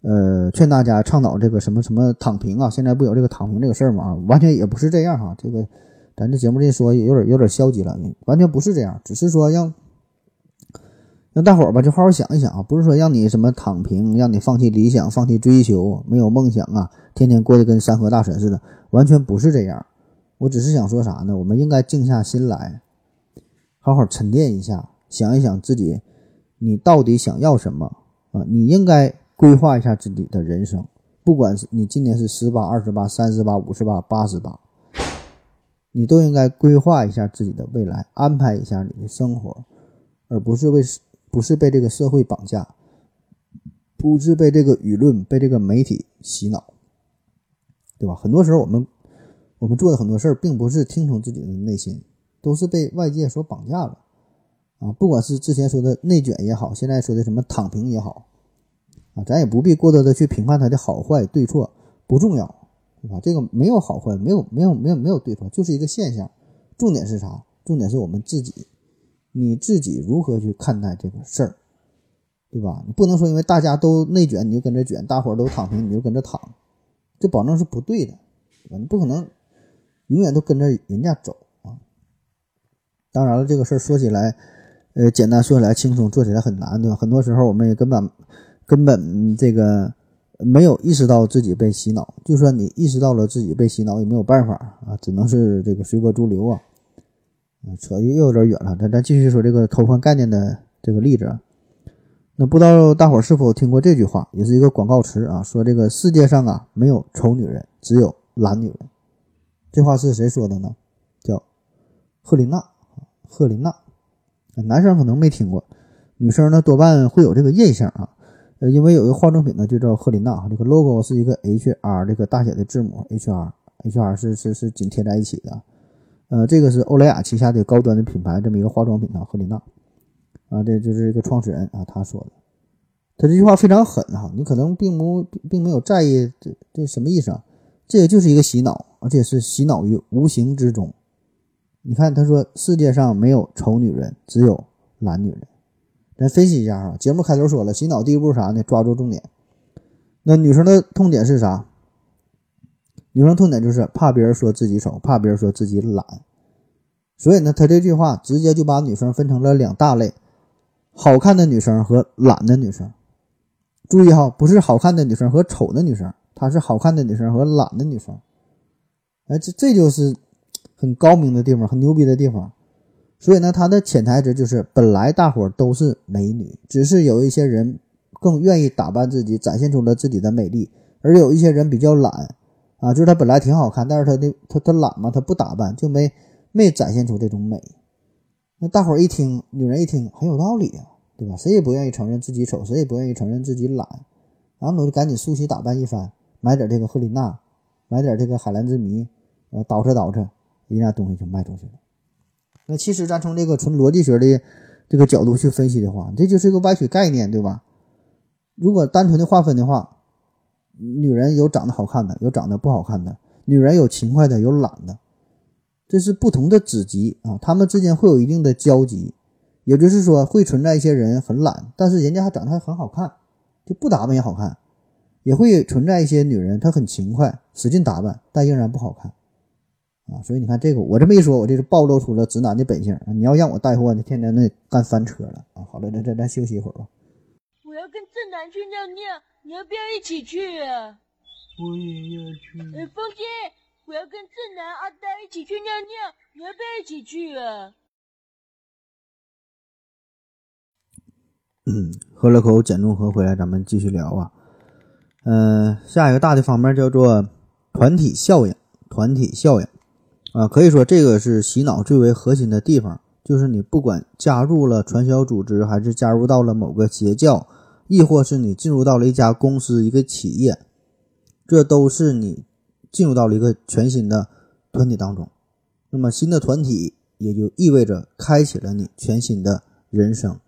呃，劝大家倡导这个什么什么躺平啊，现在不有这个躺平这个事儿吗？完全也不是这样哈，这个咱这节目里说有点有点消极了，完全不是这样，只是说让让大伙儿吧，就好好想一想啊，不是说让你什么躺平，让你放弃理想、放弃追求、没有梦想啊，天天过得跟山河大神似的，完全不是这样。我只是想说啥呢？我们应该静下心来，好好沉淀一下，想一想自己，你到底想要什么啊？你应该。规划一下自己的人生，不管是你今年是十八、二十八、三十八、五十八、八十八，你都应该规划一下自己的未来，安排一下你的生活，而不是为不是被这个社会绑架，不是被这个舆论、被这个媒体洗脑，对吧？很多时候我们我们做的很多事儿，并不是听从自己的内心，都是被外界所绑架了啊！不管是之前说的内卷也好，现在说的什么躺平也好。啊，咱也不必过多的去评判它的好坏对错，不重要，对吧？这个没有好坏，没有没有没有没有对错，就是一个现象。重点是啥？重点是我们自己，你自己如何去看待这个事儿，对吧？你不能说因为大家都内卷，你就跟着卷；大伙儿都躺平，你就跟着躺，这保证是不对的，你不可能永远都跟着人家走啊。当然了，这个事儿说起来，呃，简单说起来轻松，做起来很难，对吧？很多时候我们也根本。根本这个没有意识到自己被洗脑，就算你意识到了自己被洗脑，也没有办法啊，只能是这个随波逐流啊。扯的又有点远了，咱咱继续说这个偷换概念的这个例子。那不知道大伙是否听过这句话，也是一个广告词啊，说这个世界上啊没有丑女人，只有懒女人。这话是谁说的呢？叫赫琳娜，赫琳娜。男生可能没听过，女生呢多半会有这个印象啊。呃，因为有一个化妆品呢，就叫赫琳娜，这个 logo 是一个 H R 这个大写的字母，H R H R 是是是紧贴在一起的。呃，这个是欧莱雅旗下的高端的品牌，这么一个化妆品啊，赫琳娜啊，这就是一个创始人啊，他说的。他这句话非常狠哈，你可能并不并没有在意这这什么意思啊？这个就是一个洗脑，而且是洗脑于无形之中。你看，他说世界上没有丑女人，只有懒女人。咱分析一下啊，节目开头说了，洗脑第一步是啥呢？抓住重点。那女生的痛点是啥？女生痛点就是怕别人说自己丑，怕别人说自己懒。所以呢，他这句话直接就把女生分成了两大类：好看的女生和懒的女生。注意哈，不是好看的女生和丑的女生，她是好看的女生和懒的女生。哎，这这就是很高明的地方，很牛逼的地方。所以呢，它的潜台词就是，本来大伙都是美女，只是有一些人更愿意打扮自己，展现出了自己的美丽，而有一些人比较懒啊，就是他本来挺好看，但是他的他他懒嘛，他不打扮就没没展现出这种美。那大伙一听，女人一听很有道理啊，对吧？谁也不愿意承认自己丑，谁也不愿意承认自己懒，然后我就赶紧梳洗打扮一番，买点这个赫琳娜，买点这个海蓝之谜，呃，捯饬捯饬，人家东西就卖出去了。那其实咱从这个纯逻辑学的这个角度去分析的话，这就是一个歪曲概念，对吧？如果单纯的划分的话，女人有长得好看的，有长得不好看的；女人有勤快的，有懒的，这是不同的子集啊，他们之间会有一定的交集。也就是说，会存在一些人很懒，但是人家还长得还很好看，就不打扮也好看；也会存在一些女人，她很勤快，使劲打扮，但仍然不好看。啊，所以你看这个，我这么一说，我这是暴露出了直男的本性！你要让我带货，你天天那干翻车了啊！好了，咱咱咱休息一会儿吧。我要跟正南去尿尿，你要不要一起去啊？我也要去。哎，风姐，我要跟正南阿呆一起去尿尿，你要不要一起去啊？嗯，喝了口碱中和回来，咱们继续聊啊。嗯，下一个大的方面叫做团体效应，团体效应。啊，可以说这个是洗脑最为核心的地方，就是你不管加入了传销组织，还是加入到了某个邪教，亦或是你进入到了一家公司、一个企业，这都是你进入到了一个全新的团体当中。那么新的团体也就意味着开启了你全新的人生。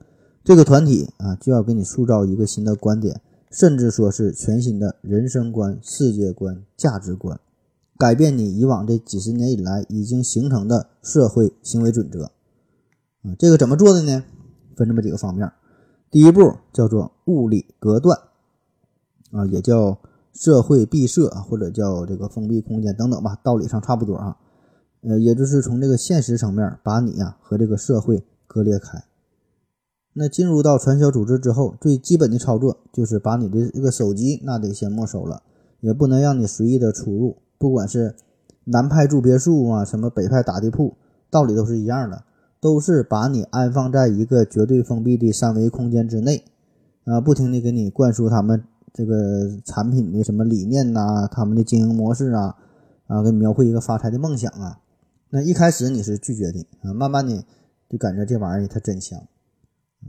这个团体啊，就要给你塑造一个新的观点，甚至说是全新的人生观、世界观、价值观。改变你以往这几十年以来已经形成的社会行为准则，啊，这个怎么做的呢？分这么几个方面。第一步叫做物理隔断，啊，也叫社会闭塞或者叫这个封闭空间等等吧，道理上差不多啊。呃，也就是从这个现实层面把你呀和这个社会割裂开。那进入到传销组织之后，最基本的操作就是把你的这个手机那得先没收了，也不能让你随意的出入，不管是南派住别墅啊，什么北派打地铺，道理都是一样的，都是把你安放在一个绝对封闭的三维空间之内，啊，不停的给你灌输他们这个产品的什么理念呐，他们的经营模式啊，啊，给你描绘一个发财的梦想啊。那一开始你是拒绝的啊，慢慢的就感觉这玩意儿它真香。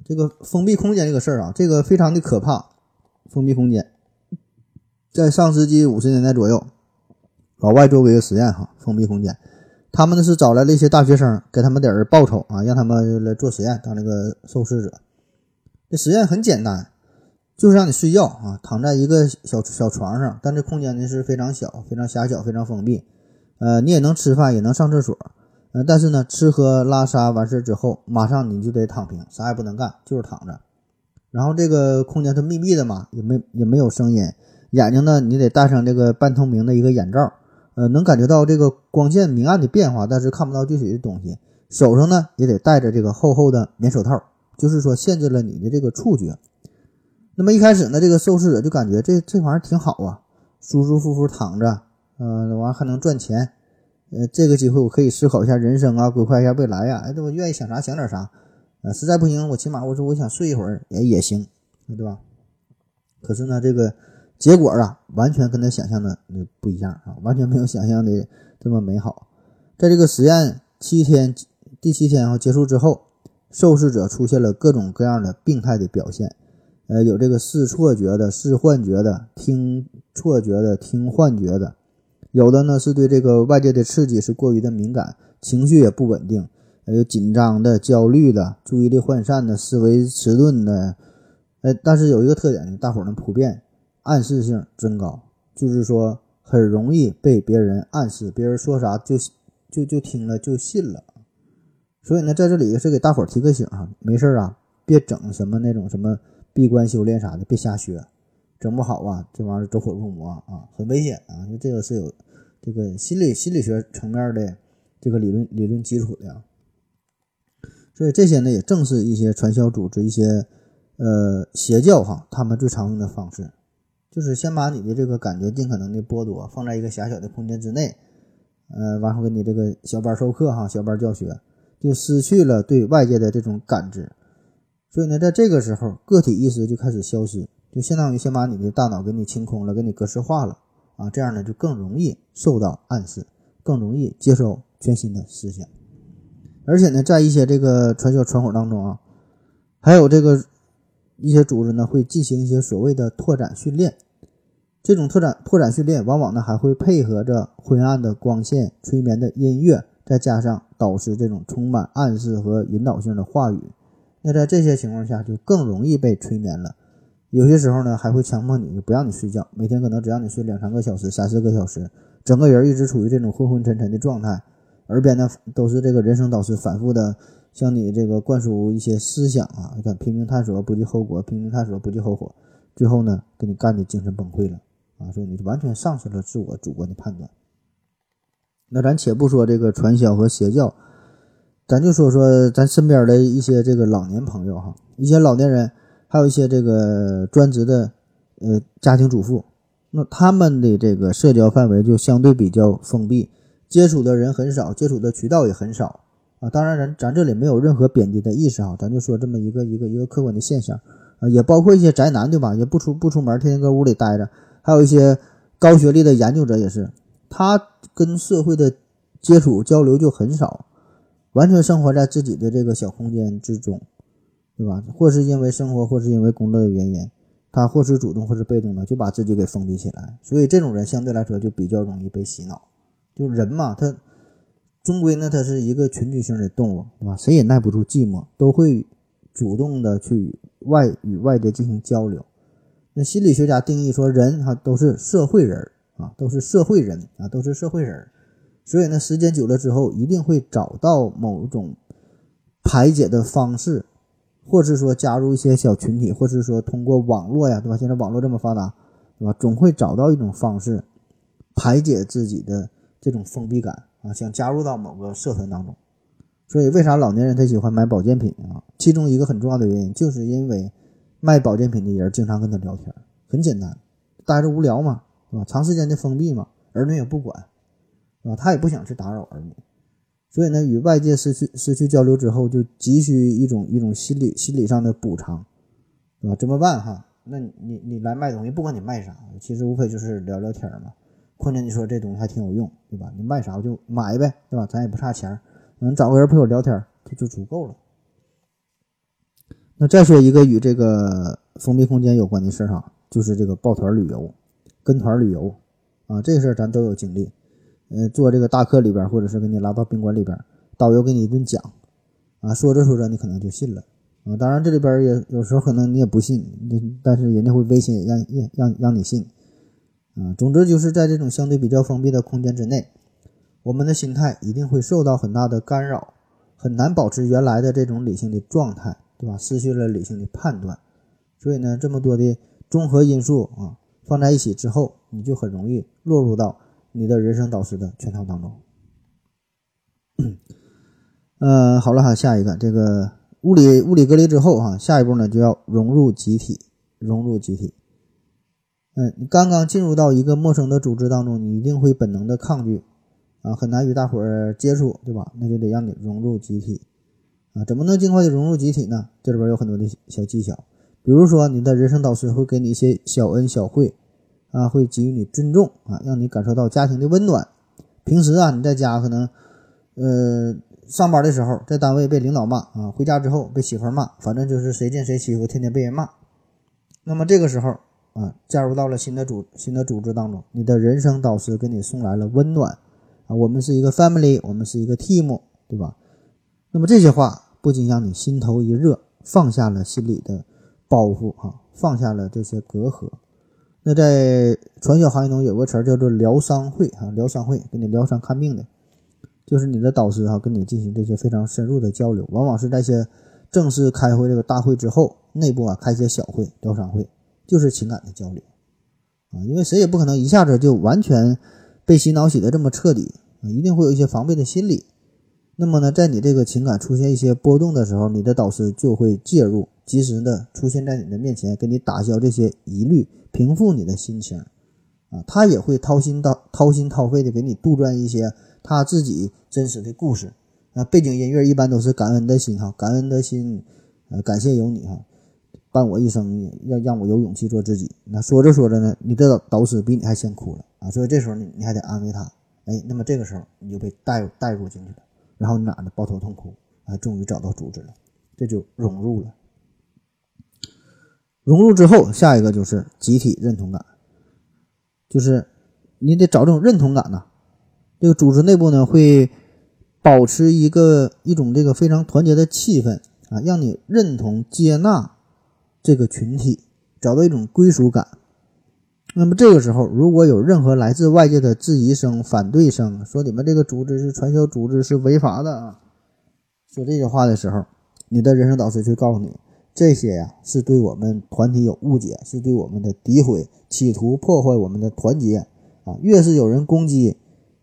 这个封闭空间这个事儿啊，这个非常的可怕。封闭空间，在上世纪五十年代左右，老外做过一个实验哈，封闭空间，他们呢是找来了一些大学生，给他们点儿报酬啊，让他们来做实验，当那个受试者。这实验很简单，就是让你睡觉啊，躺在一个小小床上，但这空间呢是非常小、非常狭小、非常封闭。呃，你也能吃饭，也能上厕所。呃，但是呢，吃喝拉撒完事之后，马上你就得躺平，啥也不能干，就是躺着。然后这个空间是密闭的嘛，也没也没有声音。眼睛呢，你得戴上这个半透明的一个眼罩，呃，能感觉到这个光线明暗的变化，但是看不到具体的东西。手上呢，也得戴着这个厚厚的棉手套，就是说限制了你的这个触觉。那么一开始呢，这个受试者就感觉这这玩意儿挺好啊，舒舒服服躺着，呃，完还能赚钱。呃，这个机会我可以思考一下人生啊，规划一下未来呀。哎，我愿意想啥想点啥。呃，实在不行，我起码我说我想睡一会儿也也行，对吧？可是呢，这个结果啊，完全跟他想象的那不一样啊，完全没有想象的这么美好。在这个实验七天，第七天后结束之后，受试者出现了各种各样的病态的表现。呃，有这个视错觉的、视幻觉的、听错觉的、听幻觉的。有的呢是对这个外界的刺激是过于的敏感，情绪也不稳定，还有紧张的、焦虑的、注意力涣散的、思维迟钝的，哎，但是有一个特点呢，大伙儿能普遍暗示性增高，就是说很容易被别人暗示，别人说啥就就就听了就信了。所以呢，在这里是给大伙提个醒啊，没事啊，别整什么那种什么闭关修炼啥的，别瞎学。整不好啊，这玩意儿走火入魔啊，很危险啊！因为这个是有这个心理心理学层面的这个理论理论基础的，所以这些呢也正是一些传销组织、一些呃邪教哈，他们最常用的方式，就是先把你的这个感觉尽可能的剥夺，放在一个狭小的空间之内，呃，然后给你这个小班授课哈，小班教学，就失去了对外界的这种感知，所以呢，在这个时候，个体意识就开始消失。就相当于先把你的大脑给你清空了，给你格式化了啊，这样呢就更容易受到暗示，更容易接受全新的思想。而且呢，在一些这个传销传火当中啊，还有这个一些组织呢会进行一些所谓的拓展训练。这种拓展拓展训练往往呢还会配合着昏暗的光线、催眠的音乐，再加上导师这种充满暗示和引导性的话语。那在这些情况下，就更容易被催眠了。有些时候呢，还会强迫你，不让你睡觉，每天可能只让你睡两三个小时、三四个小时，整个人一直处于这种昏昏沉沉的状态，耳边呢都是这个人生导师反复的向你这个灌输一些思想啊，你看拼命探索不计后果，拼命探索不计后果，最后呢给你干的精神崩溃了啊，所以你完全丧失了自我主观的判断。那咱且不说这个传销和邪教，咱就说说咱身边的一些这个老年朋友哈，一些老年人。还有一些这个专职的呃家庭主妇，那他们的这个社交范围就相对比较封闭，接触的人很少，接触的渠道也很少啊。当然，咱咱这里没有任何贬低的意思啊，咱就说这么一个一个一个客观的现象啊，也包括一些宅男对吧？也不出不出门，天天搁屋里待着，还有一些高学历的研究者也是，他跟社会的接触交流就很少，完全生活在自己的这个小空间之中。对吧？或是因为生活，或是因为工作的原因，他或是主动，或是被动的就把自己给封闭起来。所以这种人相对来说就比较容易被洗脑。就人嘛，他终归呢，它是一个群居性的动物，对吧？谁也耐不住寂寞，都会主动的去外与外界进行交流。那心理学家定义说，人哈都是社会人啊，都是社会人啊，都是社会人。所以呢，时间久了之后，一定会找到某种排解的方式。或是说加入一些小群体，或是说通过网络呀，对吧？现在网络这么发达，对吧？总会找到一种方式排解自己的这种封闭感啊，想加入到某个社团当中。所以，为啥老年人他喜欢买保健品啊？其中一个很重要的原因，就是因为卖保健品的人经常跟他聊天，很简单，待着无聊嘛，是吧？长时间的封闭嘛，儿女也不管，是吧？他也不想去打扰儿女，所以呢，与外界失去失去交流之后，就急需一种一种心理心理上的补偿，对吧？怎么办哈？那你你来卖东西，不管你卖啥，其实无非就是聊聊天嘛。况且你说这东西还挺有用，对吧？你卖啥我就买呗，对吧？咱也不差钱。能找个人陪我聊天，这就足够了。那再说一个与这个封闭空间有关的事儿哈，就是这个抱团旅游、跟团旅游啊，这事儿咱都有经历。呃，坐这个大客里边，或者是给你拉到宾馆里边，导游给你一顿讲啊，说着说着你可能就信了啊。当然这里边也有时候可能你也不信，但是人家会威胁让让让你信啊。总之就是在这种相对比较封闭的空间之内。我们的心态一定会受到很大的干扰，很难保持原来的这种理性的状态，对吧？失去了理性的判断，所以呢，这么多的综合因素啊，放在一起之后，你就很容易落入到你的人生导师的圈套当中。嗯，好了哈，下一个这个物理物理隔离之后哈，下一步呢就要融入集体，融入集体。嗯，你刚刚进入到一个陌生的组织当中，你一定会本能的抗拒。啊，很难与大伙儿接触，对吧？那就得让你融入集体啊！怎么能尽快的融入集体呢？这里边有很多的小技巧，比如说你的人生导师会给你一些小恩小惠啊，会给予你尊重啊，让你感受到家庭的温暖。平时啊，你在家可能呃上班的时候在单位被领导骂啊，回家之后被媳妇骂，反正就是谁见谁欺负，天天被人骂。那么这个时候啊，加入到了新的组新的组织当中，你的人生导师给你送来了温暖。啊，我们是一个 family，我们是一个 team，对吧？那么这些话不仅让你心头一热，放下了心里的包袱啊，放下了这些隔阂。那在传销行业中有个词儿叫做疗伤会啊，疗伤会给你疗伤看病的，就是你的导师哈，跟你进行这些非常深入的交流，往往是在一些正式开会这个大会之后，内部啊开一些小会疗伤会，就是情感的交流啊，因为谁也不可能一下子就完全。被洗脑洗的这么彻底啊，一定会有一些防备的心理。那么呢，在你这个情感出现一些波动的时候，你的导师就会介入，及时的出现在你的面前，给你打消这些疑虑，平复你的心情啊。他也会掏心掏掏心掏肺的给你杜撰一些他自己真实的故事啊。背景音乐一般都是感恩的心哈，感恩的心，呃，感谢有你哈。伴我一生，要让我有勇气做自己。那说着说着呢，你的导师比你还先哭了啊！所以这时候你你还得安慰他。哎，那么这个时候你就被带带入进去了，然后你俩呢抱头痛哭啊，终于找到组织了，这就融入了。融入之后，下一个就是集体认同感，就是你得找这种认同感呐。这个组织内部呢会保持一个一种这个非常团结的气氛啊，让你认同接纳。这个群体找到一种归属感，那么这个时候，如果有任何来自外界的质疑声、反对声，说你们这个组织是传销组织，是违法的啊，说这些话的时候，你的人生导师就告诉你，这些呀是对我们团体有误解，是对我们的诋毁，企图破坏我们的团结啊。越是有人攻击，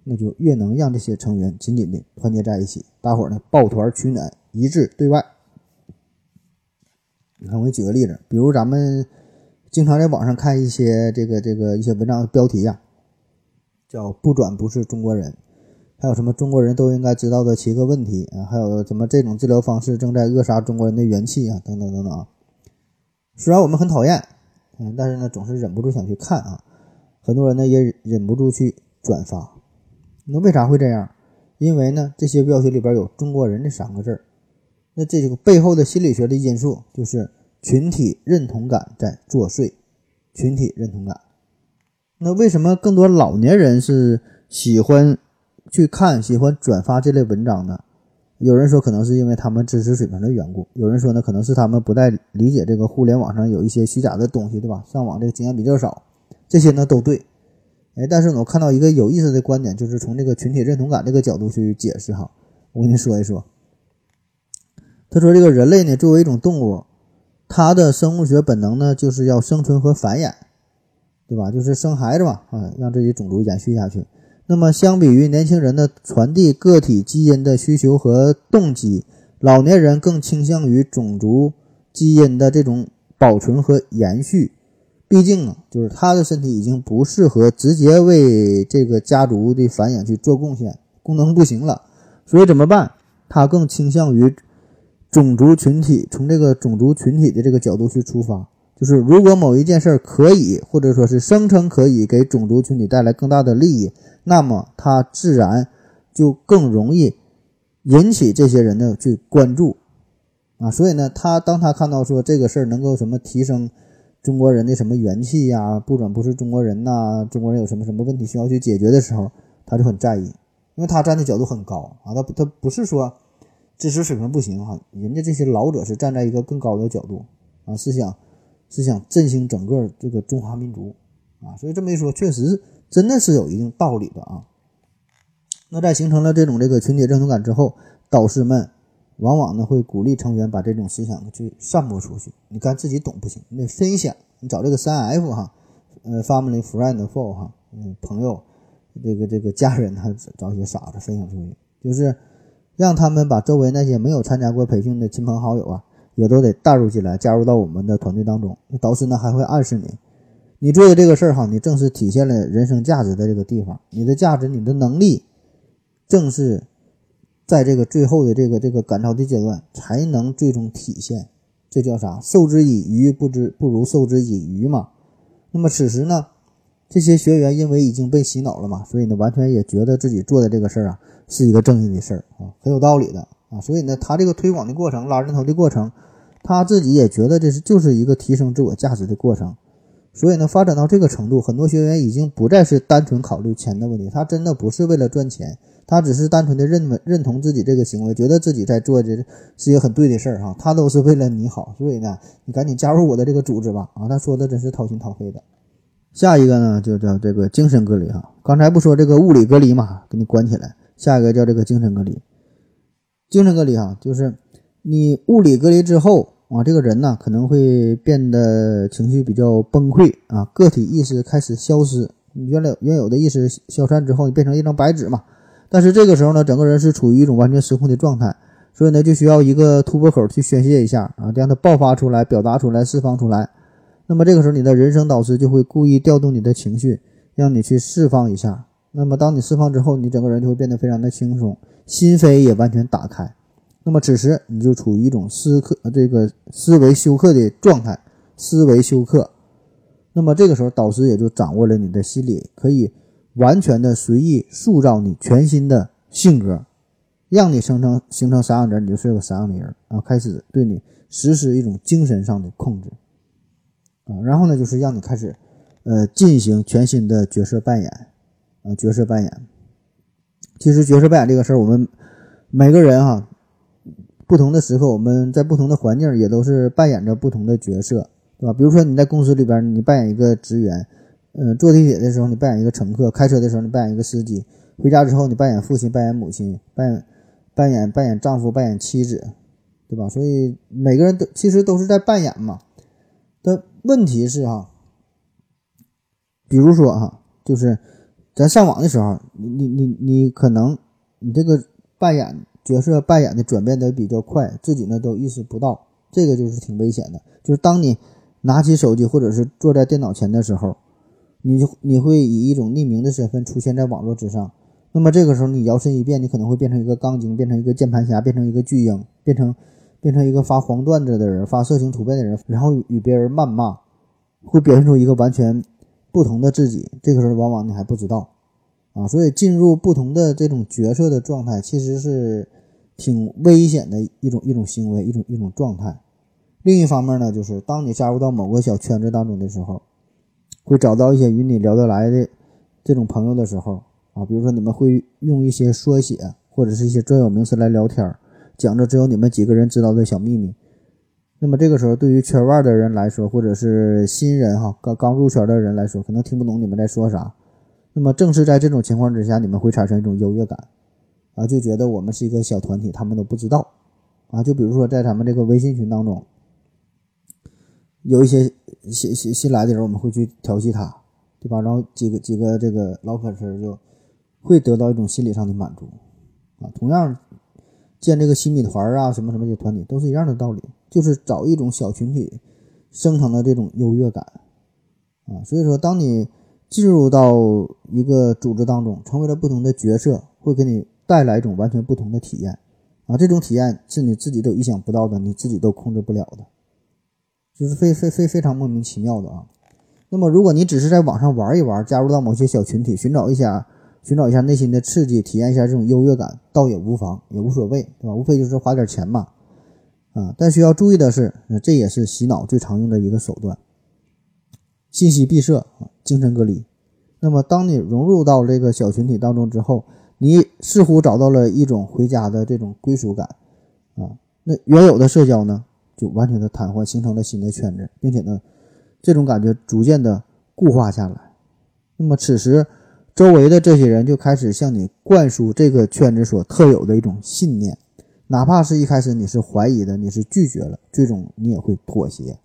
那就越能让这些成员紧紧的团结在一起，大伙儿呢抱团取暖，一致对外。你看，我给你举个例子，比如咱们经常在网上看一些这个这个一些文章标题呀，叫“不转不是中国人”，还有什么中国人都应该知道的七个问题啊，还有什么这种治疗方式正在扼杀中国人的元气啊，等等等等啊。虽然我们很讨厌，嗯，但是呢，总是忍不住想去看啊。很多人呢也忍不住去转发。那为啥会这样？因为呢，这些标题里边有“中国人”这三个字儿。那这个背后的心理学的因素就是群体认同感在作祟，群体认同感。那为什么更多老年人是喜欢去看、喜欢转发这类文章呢？有人说可能是因为他们知识水平的缘故，有人说呢可能是他们不太理解这个互联网上有一些虚假的东西，对吧？上网这个经验比较少，这些呢都对。哎，但是我看到一个有意思的观点，就是从这个群体认同感这个角度去解释哈，我跟你说一说。他说：“这个人类呢，作为一种动物，它的生物学本能呢，就是要生存和繁衍。对吧？就是生孩子嘛，啊，让自己种族延续下去。那么，相比于年轻人的传递个体基因的需求和动机，老年人更倾向于种族基因的这种保存和延续。毕竟啊，就是他的身体已经不适合直接为这个家族的繁衍去做贡献，功能不行了。所以怎么办？他更倾向于种族群体，从这个种族群体的这个角度去出发。就是如果某一件事可以，或者说是声称可以给种族群体带来更大的利益，那么他自然就更容易引起这些人的去关注啊。所以呢，他当他看到说这个事儿能够什么提升。中国人的什么元气呀？不准不是中国人呐！中国人有什么什么问题需要去解决的时候，他就很在意，因为他站的角度很高啊。他他不是说知识水平不行哈，人家这些老者是站在一个更高的角度啊，是想是想振兴整个这个中华民族啊。所以这么一说，确实真的是有一定道理的啊。那在形成了这种这个群体认同感之后，导师们。往往呢会鼓励成员把这种思想去散播出去。你看自己懂不行，你得分享。你找这个三 F 哈，呃，family friend for 哈，嗯，朋友，这个这个家人，他找一些傻子分享出去，就是让他们把周围那些没有参加过培训的亲朋好友啊，也都得带入进来，加入到我们的团队当中。导师呢还会暗示你，你做的这个事儿哈，你正是体现了人生价值的这个地方，你的价值，你的能力，正是。在这个最后的这个这个赶超的阶段，才能最终体现，这叫啥？授之以鱼，不知不如授之以渔嘛。那么此时呢，这些学员因为已经被洗脑了嘛，所以呢，完全也觉得自己做的这个事儿啊，是一个正义的事儿啊，很有道理的啊。所以呢，他这个推广的过程，拉人头的过程，他自己也觉得这是就是一个提升自我价值的过程。所以呢，发展到这个程度，很多学员已经不再是单纯考虑钱的问题，他真的不是为了赚钱。他只是单纯的认认同自己这个行为，觉得自己在做这是一个很对的事儿哈。他都是为了你好，所以呢，你赶紧加入我的这个组织吧啊！他说的真是掏心掏肺的。下一个呢，就叫这个精神隔离哈。刚才不说这个物理隔离嘛，给你关起来。下一个叫这个精神隔离。精神隔离哈，就是你物理隔离之后啊，这个人呢可能会变得情绪比较崩溃啊，个体意识开始消失，原来原有的意识消散之后，你变成一张白纸嘛。但是这个时候呢，整个人是处于一种完全失控的状态，所以呢，就需要一个突破口去宣泄一下啊，让它爆发出来、表达出来、释放出来。那么这个时候，你的人生导师就会故意调动你的情绪，让你去释放一下。那么当你释放之后，你整个人就会变得非常的轻松，心扉也完全打开。那么此时你就处于一种思克这个思维休克的状态，思维休克。那么这个时候，导师也就掌握了你的心理，可以。完全的随意塑造你全新的性格，让你生成形成啥样的人，你就是个啥样的人啊！开始对你实施一种精神上的控制啊，然后呢，就是让你开始呃进行全新的角色扮演啊，角色扮演。其实角色扮演这个事儿，我们每个人哈，不同的时刻，我们在不同的环境也都是扮演着不同的角色，对吧？比如说你在公司里边，你扮演一个职员。嗯，坐地铁的时候你扮演一个乘客，开车的时候你扮演一个司机，回家之后你扮演父亲、扮演母亲、扮演扮演扮演丈夫、扮演妻子，对吧？所以每个人都其实都是在扮演嘛。但问题是哈，比如说哈，就是咱上网的时候，你你你你可能你这个扮演角色扮演的转变的比较快，自己呢都意识不到，这个就是挺危险的。就是当你拿起手机或者是坐在电脑前的时候。你就你会以一种匿名的身份出现在网络之上，那么这个时候你摇身一变，你可能会变成一个钢筋，变成一个键盘侠，变成一个巨婴，变成变成一个发黄段子的人，发色情图片的人，然后与别人谩骂，会表现出一个完全不同的自己。这个时候往往你还不知道啊，所以进入不同的这种角色的状态，其实是挺危险的一种一种行为，一种一种状态。另一方面呢，就是当你加入到某个小圈子当中的时候。会找到一些与你聊得来的这种朋友的时候啊，比如说你们会用一些缩写或者是一些专有名词来聊天，讲着只有你们几个人知道的小秘密。那么这个时候，对于圈外的人来说，或者是新人哈，刚刚入圈的人来说，可能听不懂你们在说啥。那么正是在这种情况之下，你们会产生一种优越感啊，就觉得我们是一个小团体，他们都不知道啊。就比如说在咱们这个微信群当中。有一些新新新来的人，我们会去调戏他对吧？然后几个几个这个老粉丝就会得到一种心理上的满足啊。同样，建这个新米团啊，什么什么的团体都是一样的道理，就是找一种小群体生成的这种优越感啊。所以说，当你进入到一个组织当中，成为了不同的角色，会给你带来一种完全不同的体验啊。这种体验是你自己都意想不到的，你自己都控制不了的，就是非非非非常莫名其妙的啊。那么，如果你只是在网上玩一玩，加入到某些小群体，寻找一下，寻找一下内心的刺激，体验一下这种优越感，倒也无妨，也无所谓，对吧？无非就是花点钱嘛，啊！但需要注意的是，这也是洗脑最常用的一个手段，信息闭塞啊，精神隔离。那么，当你融入到这个小群体当中之后，你似乎找到了一种回家的这种归属感，啊，那原有的社交呢，就完全的瘫痪，形成了新的圈子，并且呢。这种感觉逐渐的固化下来，那么此时周围的这些人就开始向你灌输这个圈子所特有的一种信念，哪怕是一开始你是怀疑的，你是拒绝了，最终你也会妥协。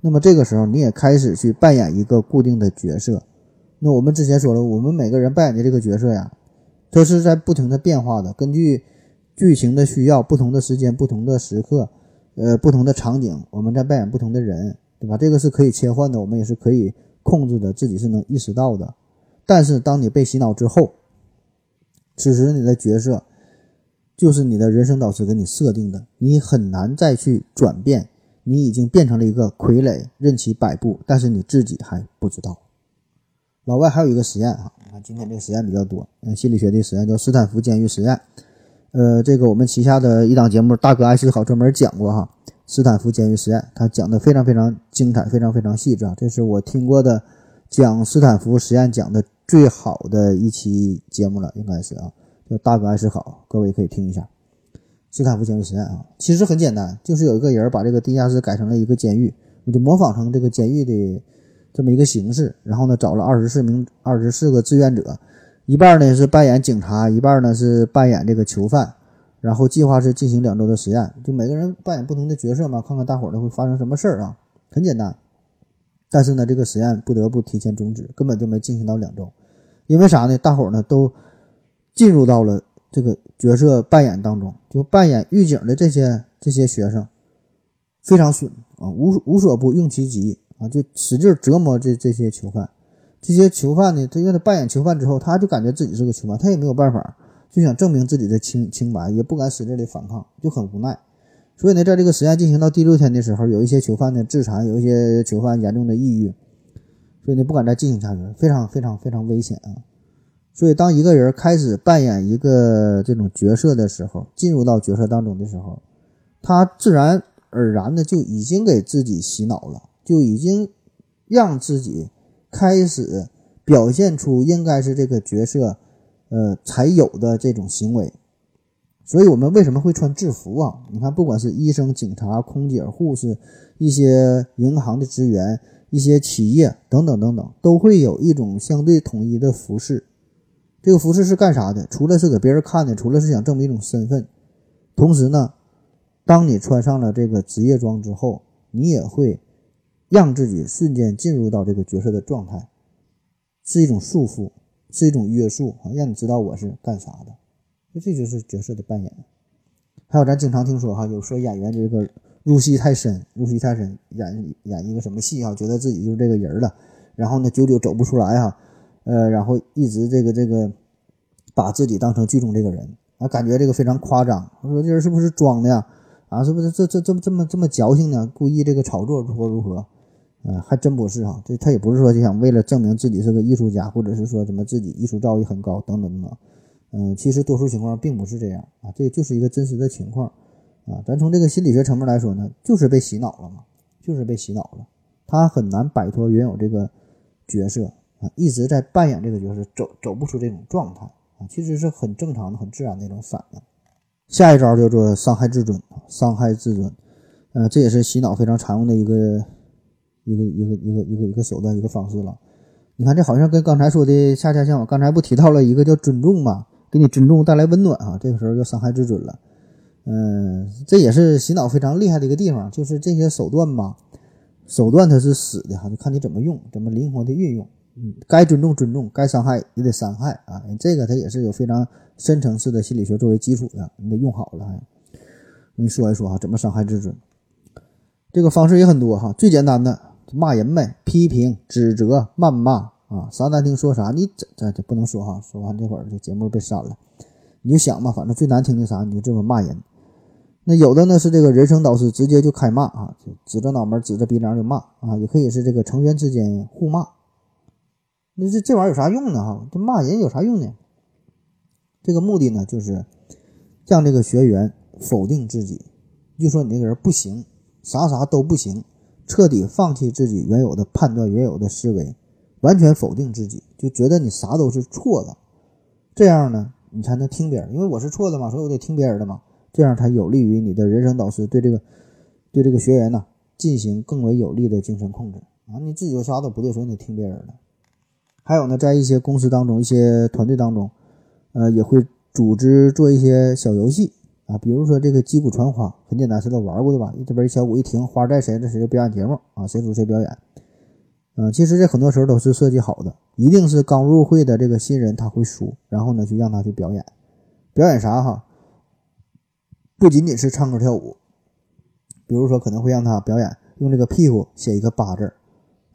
那么这个时候你也开始去扮演一个固定的角色。那我们之前说了，我们每个人扮演的这个角色呀，都是在不停的变化的，根据剧情的需要，不同的时间、不同的时刻，呃，不同的场景，我们在扮演不同的人。对吧？这个是可以切换的，我们也是可以控制的，自己是能意识到的。但是当你被洗脑之后，此时你的角色就是你的人生导师给你设定的，你很难再去转变。你已经变成了一个傀儡，任其摆布，但是你自己还不知道。老外还有一个实验哈，你看今天这个实验比较多，嗯，心理学的实验叫斯坦福监狱实验。呃，这个我们旗下的一档节目《大哥爱思考》专门讲过哈。斯坦福监狱实验，他讲的非常非常精彩，非常非常细致啊！这是我听过的讲斯坦福实验讲的最好的一期节目了，应该是啊，叫《大哥爱思考》，各位可以听一下。斯坦福监狱实验啊，其实很简单，就是有一个人把这个地下室改成了一个监狱，我就模仿成这个监狱的这么一个形式，然后呢，找了二十四名、二十四个志愿者，一半呢是扮演警察，一半呢是扮演这个囚犯。然后计划是进行两周的实验，就每个人扮演不同的角色嘛，看看大伙儿呢会发生什么事儿啊？很简单，但是呢，这个实验不得不提前终止，根本就没进行到两周，因为啥呢？大伙儿呢都进入到了这个角色扮演当中，就扮演狱警的这些这些学生非常损啊，无无所不用其极啊，就使劲折磨这这些囚犯。这些囚犯呢，他因为他扮演囚犯之后，他就感觉自己是个囚犯，他也没有办法。就想证明自己的清清白，也不敢使劲的反抗，就很无奈。所以呢，在这个实验进行到第六天的时候，有一些囚犯呢自残，有一些囚犯严重的抑郁，所以呢不敢再进行下去，非常非常非常危险啊。所以当一个人开始扮演一个这种角色的时候，进入到角色当中的时候，他自然而然的就已经给自己洗脑了，就已经让自己开始表现出应该是这个角色。呃，才有的这种行为，所以我们为什么会穿制服啊？你看，不管是医生、警察、空姐、护士，一些银行的职员，一些企业等等等等，都会有一种相对统一的服饰。这个服饰是干啥的？除了是给别人看的，除了是想证明一种身份，同时呢，当你穿上了这个职业装之后，你也会让自己瞬间进入到这个角色的状态，是一种束缚。是一种约束啊，让你知道我是干啥的，这就是角色的扮演。还有咱经常听说哈，有说演员这个入戏太深，入戏太深，演演一个什么戏哈，觉得自己就是这个人了，然后呢，久久走不出来哈，呃，然后一直这个这个把自己当成剧中这个人啊，感觉这个非常夸张。我说这人是不是装的呀？啊，是不是这这这么这么这么矫情呢？故意这个炒作如何如何？嗯，还真不是哈，这他也不是说就想为了证明自己是个艺术家，或者是说什么自己艺术造诣很高等等等等。嗯，其实多数情况并不是这样啊，这就是一个真实的情况啊。咱从这个心理学层面来说呢，就是被洗脑了嘛，就是被洗脑了。他很难摆脱原有这个角色啊，一直在扮演这个角色，走走不出这种状态啊，其实是很正常的、很自然的一种反应。下一招叫做伤害自尊，伤害自尊，呃，这也是洗脑非常常用的一个。一个一个一个一个一个手段一个方式了，你看这好像跟刚才说的恰恰相反。刚才不提到了一个叫尊重嘛，给你尊重带来温暖啊，这个时候就伤害自尊了。嗯，这也是洗脑非常厉害的一个地方，就是这些手段吧，手段它是死的哈，就看你怎么用，怎么灵活的运用嗯，该尊重尊重，该伤害也得伤害啊。这个它也是有非常深层次的心理学作为基础的，你得用好了。我跟你说一说哈，怎么伤害自尊？这个方式也很多哈，最简单的骂人呗，批评、指责、谩骂啊，啥难听说啥，你这这这不能说哈，说完这会儿这节目被删了。你就想吧，反正最难听的啥，你就这么骂人。那有的呢是这个人生导师直接就开骂啊，指着脑门指着鼻梁就骂啊，也可以是这个成员之间互骂。那这这玩意儿有啥用呢？哈，这骂人有啥用呢？这个目的呢，就是让这个学员否定自己，就说你这个人不行，啥啥都不行，彻底放弃自己原有的判断、原有的思维，完全否定自己，就觉得你啥都是错的。这样呢，你才能听别人，因为我是错的嘛，所以我得听别人的嘛。这样才有利于你的人生导师对这个对这个学员呢进行更为有力的精神控制啊！你自己有啥都不对，所以你得听别人的。还有呢，在一些公司当中、一些团队当中，呃，也会组织做一些小游戏啊，比如说这个击鼓传花，很简单，谁都玩过对吧？这边一小鼓一停，花在谁，这谁就表演节目啊，谁组谁表演。嗯，其实这很多时候都是设计好的，一定是刚入会的这个新人他会输，然后呢就让他去表演，表演啥哈？不仅仅是唱歌跳舞，比如说可能会让他表演用这个屁股写一个八字。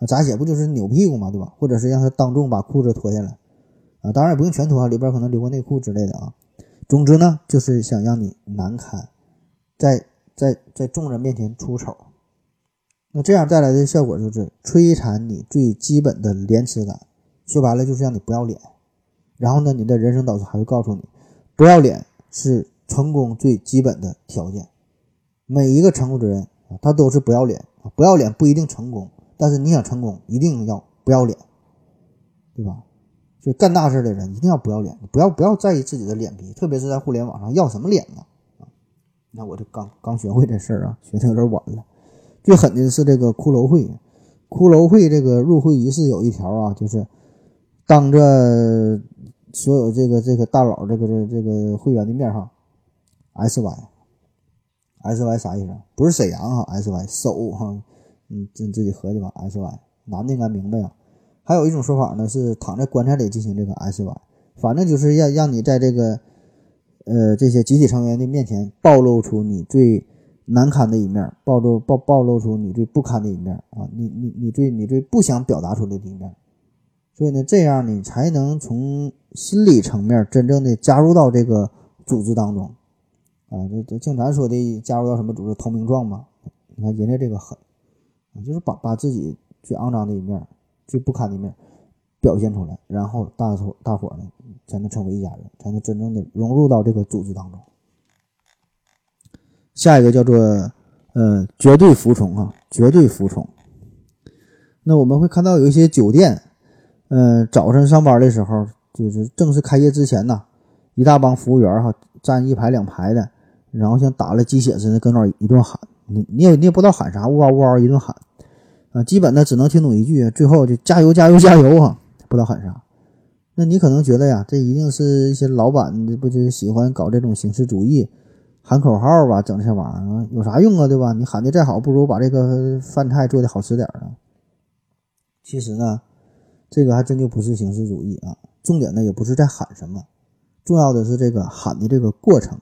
咋写不就是扭屁股嘛，对吧？或者是让他当众把裤子脱下来，啊，当然也不用全脱啊，里边可能留个内裤之类的啊。总之呢，就是想让你难堪，在在在众人面前出丑。那这样带来的效果就是摧残你最基本的廉耻感，说白了就是让你不要脸。然后呢，你的人生导师还会告诉你，不要脸是成功最基本的条件。每一个成功的人啊，他都是不要脸啊，不要脸不一定成功。但是你想成功，一定要不要脸，对吧？就干大事的人一定要不要脸，不要不要在意自己的脸皮，特别是在互联网上，要什么脸呢？啊，那我就刚刚学会这事儿啊，学的有点晚了。最狠的是这个骷髅会，骷髅会这个入会仪式有一条啊，就是当着所有这个这个大佬这个这这个会员的面哈，S Y，S Y 啥意思？不是沈阳哈，S Y 手哈。你，自自己合计吧。S Y 男的应该明白啊。还有一种说法呢，是躺在棺材里进行这个 S Y，反正就是要让你在这个呃这些集体成员的面前暴露出你最难堪的一面，暴露暴暴露出你最不堪的一面啊，你你你最你最不想表达出的一面。所以呢，这样你才能从心理层面真正的加入到这个组织当中啊。这这像咱说的加入到什么组织投名状嘛？你看人家这个狠。就是把把自己最肮脏的一面、最不堪的一面表现出来，然后大伙大伙呢才能成为一家人，才能真正的融入到这个组织当中。下一个叫做呃绝对服从啊，绝对服从。那我们会看到有一些酒店，呃早晨上班的时候，就是正式开业之前呢，一大帮服务员哈站一排两排的，然后像打了鸡血似的跟那一顿喊。你你也你也不知道喊啥，呜嗷呜嗷一顿喊，啊，基本呢只能听懂一句，最后就加油加油加油啊，不知道喊啥。那你可能觉得呀，这一定是一些老板不就喜欢搞这种形式主义，喊口号吧，整这些玩意儿有啥用啊，对吧？你喊的再好，不如把这个饭菜做的好吃点啊。其实呢，这个还真就不是形式主义啊，重点呢也不是在喊什么，重要的是这个喊的这个过程。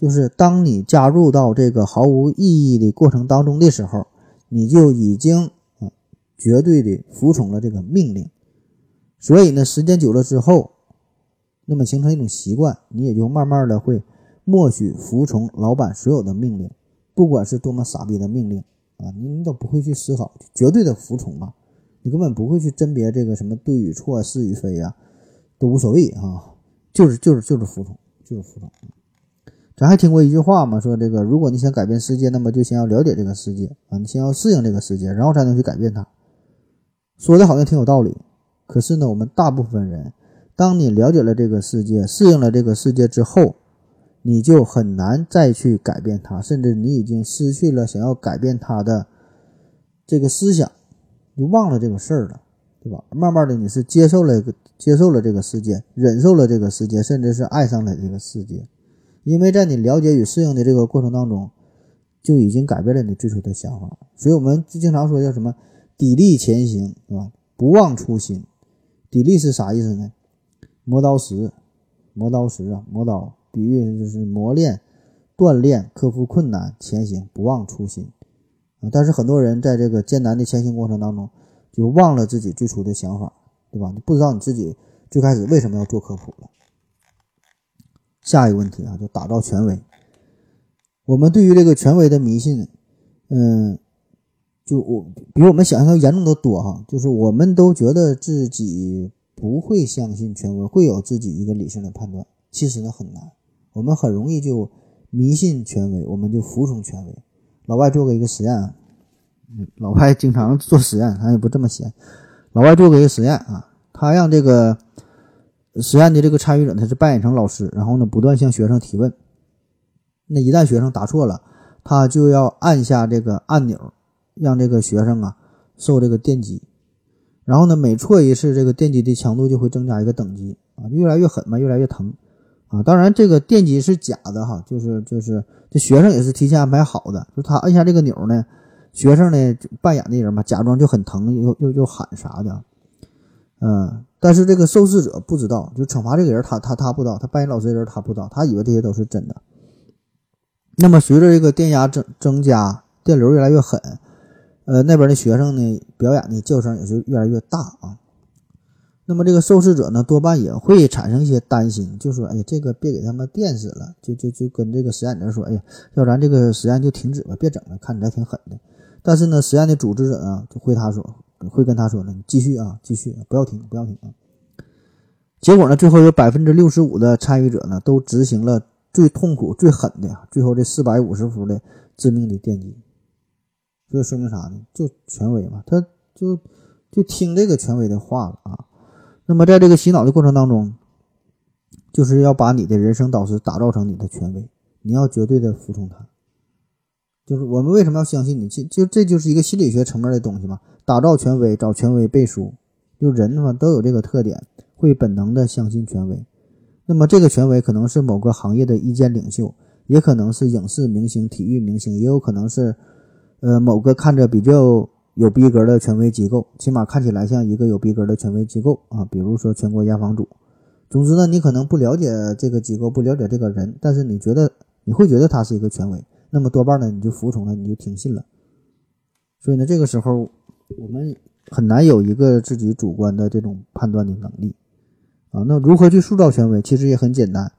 就是当你加入到这个毫无意义的过程当中的时候，你就已经啊绝对的服从了这个命令。所以呢，时间久了之后，那么形成一种习惯，你也就慢慢的会默许服从老板所有的命令，不管是多么傻逼的命令啊，你你都不会去思考，绝对的服从嘛，你根本不会去甄别这个什么对与错、是与非呀，都无所谓啊，就是就是就是服从，就是服从。咱还听过一句话嘛，说这个，如果你想改变世界，那么就先要了解这个世界啊，你先要适应这个世界，然后才能去改变它。说的好像挺有道理，可是呢，我们大部分人，当你了解了这个世界，适应了这个世界之后，你就很难再去改变它，甚至你已经失去了想要改变它的这个思想，就忘了这个事儿了，对吧？慢慢的，你是接受了接受了这个世界，忍受了这个世界，甚至是爱上了这个世界。因为在你了解与适应的这个过程当中，就已经改变了你最初的想法，所以我们经常说叫什么砥砺前行，是吧？不忘初心。砥砺是啥意思呢？磨刀石，磨刀石啊，磨刀，比喻就是磨练、锻炼、克服困难、前行，不忘初心啊。但是很多人在这个艰难的前行过程当中，就忘了自己最初的想法，对吧？你不知道你自己最开始为什么要做科普了。下一个问题啊，就打造权威。我们对于这个权威的迷信，嗯，就我比我们想象的严重的多哈。就是我们都觉得自己不会相信权威，会有自己一个理性的判断。其实呢很难，我们很容易就迷信权威，我们就服从权威。老外做过一个实验啊，老外经常做实验，他也不这么闲。老外做过一个实验啊，他让这个。实验的这个参与者，他是扮演成老师，然后呢，不断向学生提问。那一旦学生答错了，他就要按下这个按钮，让这个学生啊受这个电击。然后呢，每错一次，这个电击的强度就会增加一个等级啊，越来越狠嘛，越来越疼啊。当然，这个电击是假的哈，就是就是这学生也是提前安排好的，就他按下这个钮呢，学生呢扮演的人嘛，假装就很疼，又又又喊啥的，嗯。但是这个受试者不知道，就惩罚这个人，他他他不知道，他扮演老师的人他不知道，他以为这些都是真的。那么随着这个电压增增加，电流越来越狠，呃，那边的学生呢表演的叫声也是越来越大啊。那么这个受试者呢多半也会产生一些担心，就说：“哎呀，这个别给他们电死了。”就就就跟这个实验者说：“哎呀，要不然这个实验就停止吧，别整了，看起来挺狠的。”但是呢，实验的组织者呢就回答说。会跟他说呢，你继续啊，继续，不要停，不要停啊。结果呢，最后有百分之六十五的参与者呢，都执行了最痛苦、最狠的，最后这四百五十伏的致命的电击。这说明啥呢？就权威嘛，他就就听这个权威的话了啊。那么在这个洗脑的过程当中，就是要把你的人生导师打造成你的权威，你要绝对的服从他。就是我们为什么要相信你？就就这就是一个心理学层面的东西嘛。打造权威，找权威背书，就人嘛都有这个特点，会本能的相信权威。那么这个权威可能是某个行业的意见领袖，也可能是影视明星、体育明星，也有可能是呃某个看着比较有逼格的权威机构，起码看起来像一个有逼格的权威机构啊。比如说全国压房主。总之呢，你可能不了解这个机构，不了解这个人，但是你觉得你会觉得他是一个权威。那么多半呢，你就服从了，你就听信了。所以呢，这个时候我们很难有一个自己主观的这种判断的能力啊。那如何去塑造权威？其实也很简单，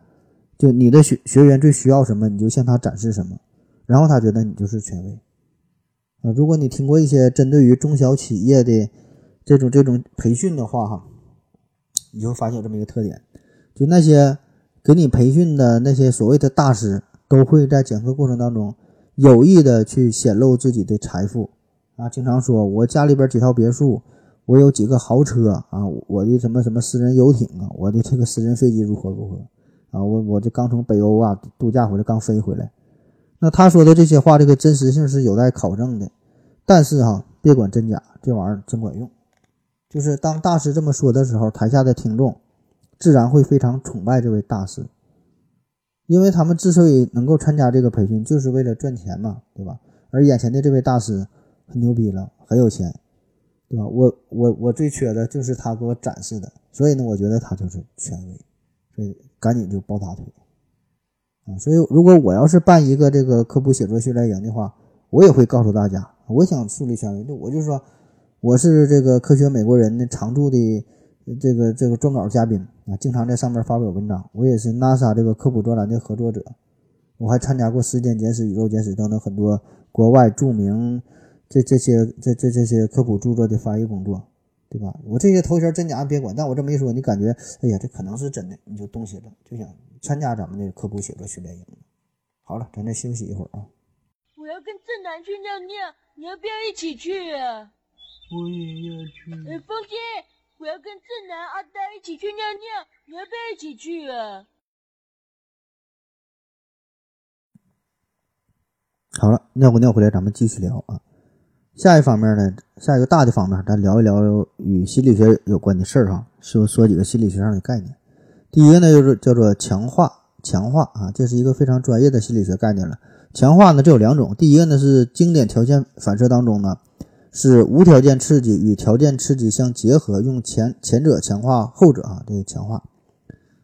就你的学学员最需要什么，你就向他展示什么，然后他觉得你就是权威啊。如果你听过一些针对于中小企业的这种这种培训的话，哈，你就会发现这么一个特点，就那些给你培训的那些所谓的大师。都会在讲课过程当中有意的去显露自己的财富啊，经常说我家里边几套别墅，我有几个豪车啊，我的什么什么私人游艇啊，我的这个私人飞机如何如何啊，我我这刚从北欧啊度假回来，刚飞回来。那他说的这些话，这个真实性是有待考证的。但是哈，别管真假，这玩意儿真管用。就是当大师这么说的时候，台下的听众自然会非常崇拜这位大师。因为他们之所以能够参加这个培训，就是为了赚钱嘛，对吧？而眼前的这位大师很牛逼了，很有钱，对吧？我我我最缺的就是他给我展示的，所以呢，我觉得他就是权威，所以赶紧就抱大腿啊！所以如果我要是办一个这个科普写作训练营的话，我也会告诉大家，我想树立权威，就我就说我是这个科学美国人的常驻的。这个这个撰稿嘉宾啊，经常在上面发表文章。我也是 NASA 这个科普专栏的合作者，我还参加过《时间简史》《宇宙简史》等等很多国外著名这这些这这这些科普著作的翻译工作，对吧？我这些头衔真假别管，但我这么一说，你感觉哎呀，这可能是真的，你就动心了，就想参加咱们的科普写作训练营。好了，咱再休息一会儿啊。我要跟正南去尿尿，你要不要一起去啊？我也要去。哎，风姐。我要跟正南、阿呆一起去尿尿，你要不要一起去啊？好了，尿过尿回来，咱们继续聊啊。下一方面呢，下一个大的方面，咱聊一聊与心理学有关的事儿哈。说说几个心理学上的概念。第一个呢，就是叫做强化，强化啊，这是一个非常专业的心理学概念了。强化呢，这有两种。第一个呢是经典条件反射当中呢，是无条件刺激与条件刺激相结合，用前前者强化后者啊，这个强化。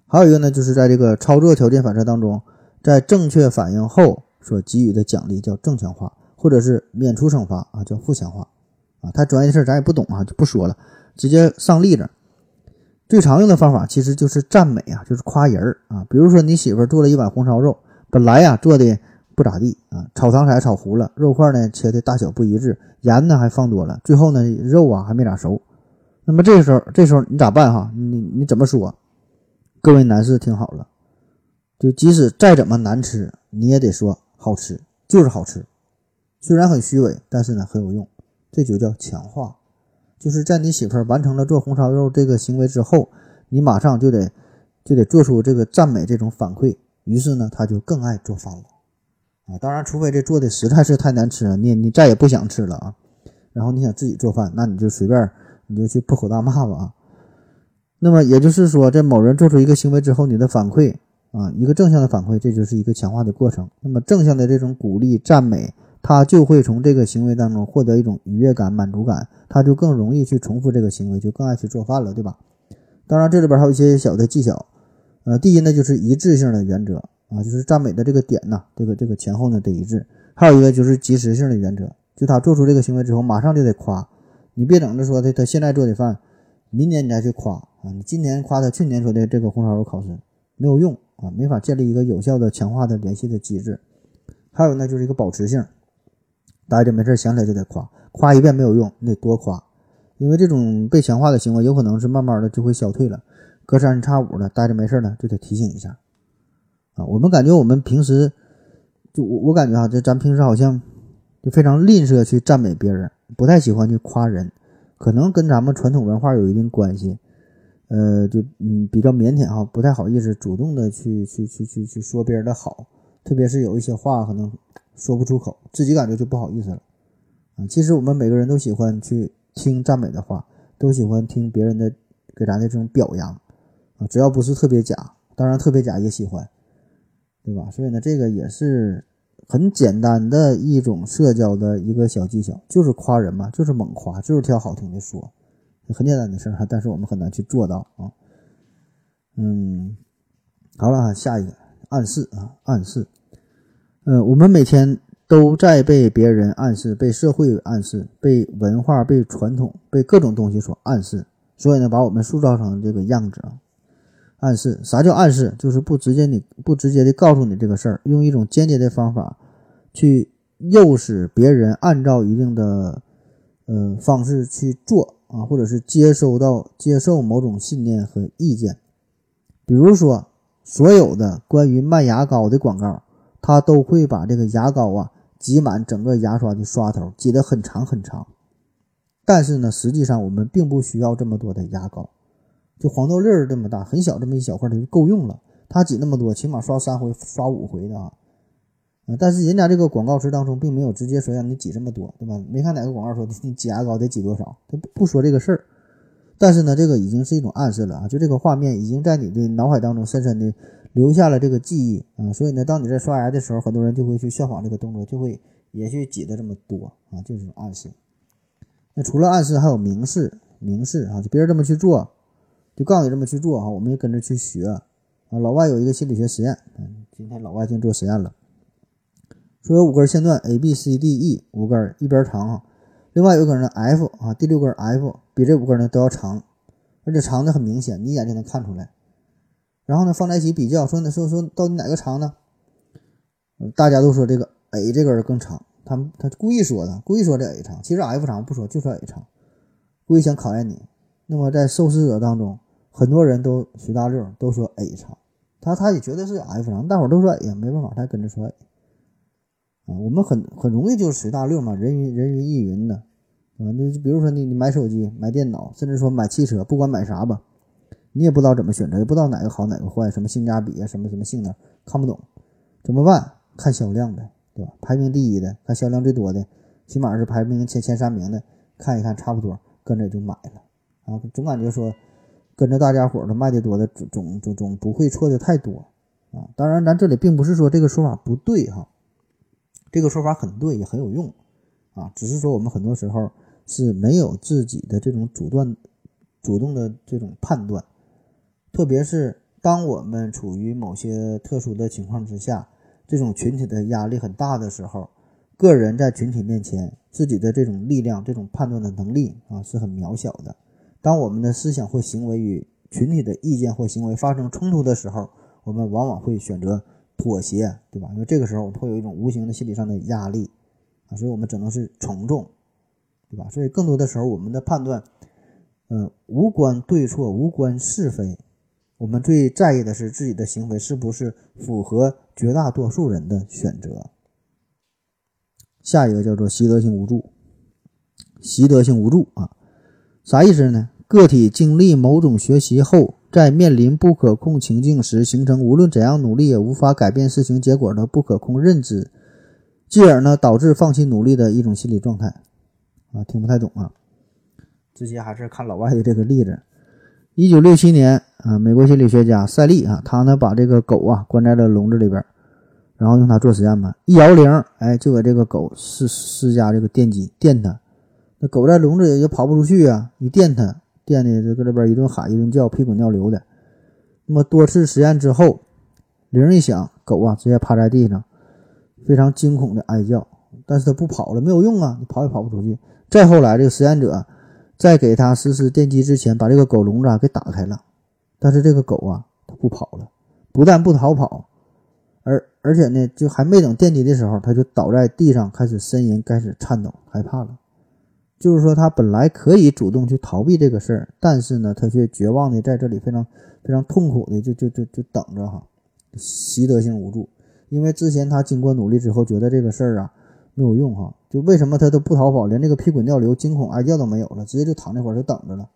还有一个呢，就是在这个操作条件反射当中，在正确反应后所给予的奖励叫正强化，或者是免除惩罚啊，叫负强化啊。太专业的事儿咱也不懂啊，就不说了，直接上例子。最常用的方法其实就是赞美啊，就是夸人儿啊。比如说你媳妇儿做了一碗红烧肉，本来呀做的不咋地啊，炒糖色炒糊了，肉块呢切的大小不一致，盐呢还放多了，最后呢肉啊还没咋熟。那么这个时候，这时候你咋办哈？你你怎么说？各位男士听好了，就即使再怎么难吃，你也得说好吃，就是好吃。虽然很虚伪，但是呢很有用，这就叫强化。就是在你媳妇儿完成了做红烧肉这个行为之后，你马上就得就得做出这个赞美这种反馈，于是呢，她就更爱做饭了啊。当然，除非这做的实在是太难吃了，你你再也不想吃了啊。然后你想自己做饭，那你就随便你就去破口大骂吧啊。那么也就是说，在某人做出一个行为之后，你的反馈啊，一个正向的反馈，这就是一个强化的过程。那么正向的这种鼓励赞美。他就会从这个行为当中获得一种愉悦感、满足感，他就更容易去重复这个行为，就更爱去做饭了，对吧？当然，这里边还有一些小的技巧，呃，第一呢就是一致性的原则啊，就是赞美的这个点呐，这个这个前后呢得一致。还有一个就是及时性的原则，就他做出这个行为之后，马上就得夸，你别等着说他他现在做的饭，明年你再去夸啊，你今年夸他去年说的这个红烧肉好吃，没有用啊，没法建立一个有效的强化的联系的机制。还有呢就是一个保持性。待着没事想起来就得夸，夸一遍没有用，你得多夸，因为这种被强化的行为有可能是慢慢的就会消退了，隔三差五的待着没事呢就得提醒一下啊。我们感觉我们平时就我我感觉啊，这咱平时好像就非常吝啬去赞美别人，不太喜欢去夸人，可能跟咱们传统文化有一定关系，呃，就嗯比较腼腆哈，不太好意思主动的去去去去去说别人的好，特别是有一些话可能。说不出口，自己感觉就不好意思了啊！其实我们每个人都喜欢去听赞美的话，都喜欢听别人的给咱的这种表扬啊，只要不是特别假，当然特别假也喜欢，对吧？所以呢，这个也是很简单的一种社交的一个小技巧，就是夸人嘛，就是猛夸，就是挑好听的说，很简单的事儿哈，但是我们很难去做到啊。嗯，好了，下一个暗示啊，暗示。呃，我们每天都在被别人暗示，被社会暗示，被文化、被传统、被各种东西所暗示，所以呢，把我们塑造成这个样子啊。暗示啥叫暗示？就是不直接你不直接的告诉你这个事儿，用一种间接的方法去诱使别人按照一定的呃方式去做啊，或者是接收到接受某种信念和意见。比如说，所有的关于卖牙膏的广告。他都会把这个牙膏啊挤满整个牙刷的刷头，挤得很长很长。但是呢，实际上我们并不需要这么多的牙膏，就黄豆粒儿这么大，很小这么一小块就够用了。他挤那么多，起码刷三回、刷五回的啊。但是人家这个广告词当中并没有直接说让你挤这么多，对吧？没看哪个广告说你挤牙膏得挤多少，他不不说这个事儿。但是呢，这个已经是一种暗示了啊，就这个画面已经在你的脑海当中深深的。留下了这个记忆啊，所以呢，当你在刷牙的时候，很多人就会去效仿这个动作，就会也去挤的这么多啊，就是暗示。那除了暗示，还有明示，明示啊，就别人这么去做，就告诉你这么去做哈，我们也跟着去学啊。老外有一个心理学实验，今天老外净做实验了，说有五根线段 A B C D E 五根一边长啊，另外有一根呢 F 啊，第六根 F 比这五根呢都要长，而且长的很明显，你一眼就能看出来。然后呢，放在一起比较，说呢，说说到底哪个长呢？大家都说这个 A 这根更长，他们他故意说的，故意说这 A 长，其实 F 长不说，就说 A 长，故意想考验你。那么在受试者当中，很多人都随大溜都说 A 长，他他也觉得是 F 长，大伙都说 A 呀，没办法，他跟着说 A 啊。我们很很容易就随大溜嘛，人云人云亦云的啊。你比如说你你买手机、买电脑，甚至说买汽车，不管买啥吧。你也不知道怎么选择，也不知道哪个好哪个坏，什么性价比啊，什么什么性能看不懂，怎么办？看销量呗，对吧？排名第一的，看销量最多的，起码是排名前前三名的，看一看差不多，跟着就买了啊。总感觉说跟着大家伙儿的卖的多的总总总总不会错的太多啊。当然，咱这里并不是说这个说法不对哈，这个说法很对，也很有用啊。只是说我们很多时候是没有自己的这种主断、主动的这种判断，特别是当我们处于某些特殊的情况之下，这种群体的压力很大的时候，个人在群体面前自己的这种力量、这种判断的能力啊是很渺小的。当我们的思想或行为与群体的意见或行为发生冲突的时候，我们往往会选择妥协，对吧？因为这个时候我们会有一种无形的心理上的压力啊，所以我们只能是从众。对吧？所以更多的时候，我们的判断，嗯，无关对错，无关是非，我们最在意的是自己的行为是不是符合绝大多数人的选择。下一个叫做习得性无助，习得性无助啊，啥意思呢？个体经历某种学习后，在面临不可控情境时，形成无论怎样努力也无法改变事情结果的不可控认知，继而呢，导致放弃努力的一种心理状态。啊，听不太懂啊。直接还是看老外的这个例子。一九六七年啊，美国心理学家塞利啊，他呢把这个狗啊关在了笼子里边，然后用它做实验嘛。一摇铃，哎，就给这个狗施施加这个电击，电它。那狗在笼子里就跑不出去啊，一电它，电的就搁这边一顿喊一顿叫，屁滚尿流的。那么多次实验之后，铃一响，狗啊直接趴在地上，非常惊恐的哀叫。但是它不跑了，没有用啊，你跑也跑不出去。再后来，这个实验者在给它实施电击之前，把这个狗笼子给打开了，但是这个狗啊，它不跑了，不但不逃跑，而而且呢，就还没等电击的时候，它就倒在地上开始呻吟，开始颤抖，害怕了。就是说，他本来可以主动去逃避这个事儿，但是呢，他却绝望的在这里非常非常痛苦的就就就就等着哈，习得性无助，因为之前他经过努力之后，觉得这个事儿啊。没有用哈，就为什么他都不逃跑，连这个屁滚尿流、惊恐哀叫都没有了，直接就躺那会儿就等着了，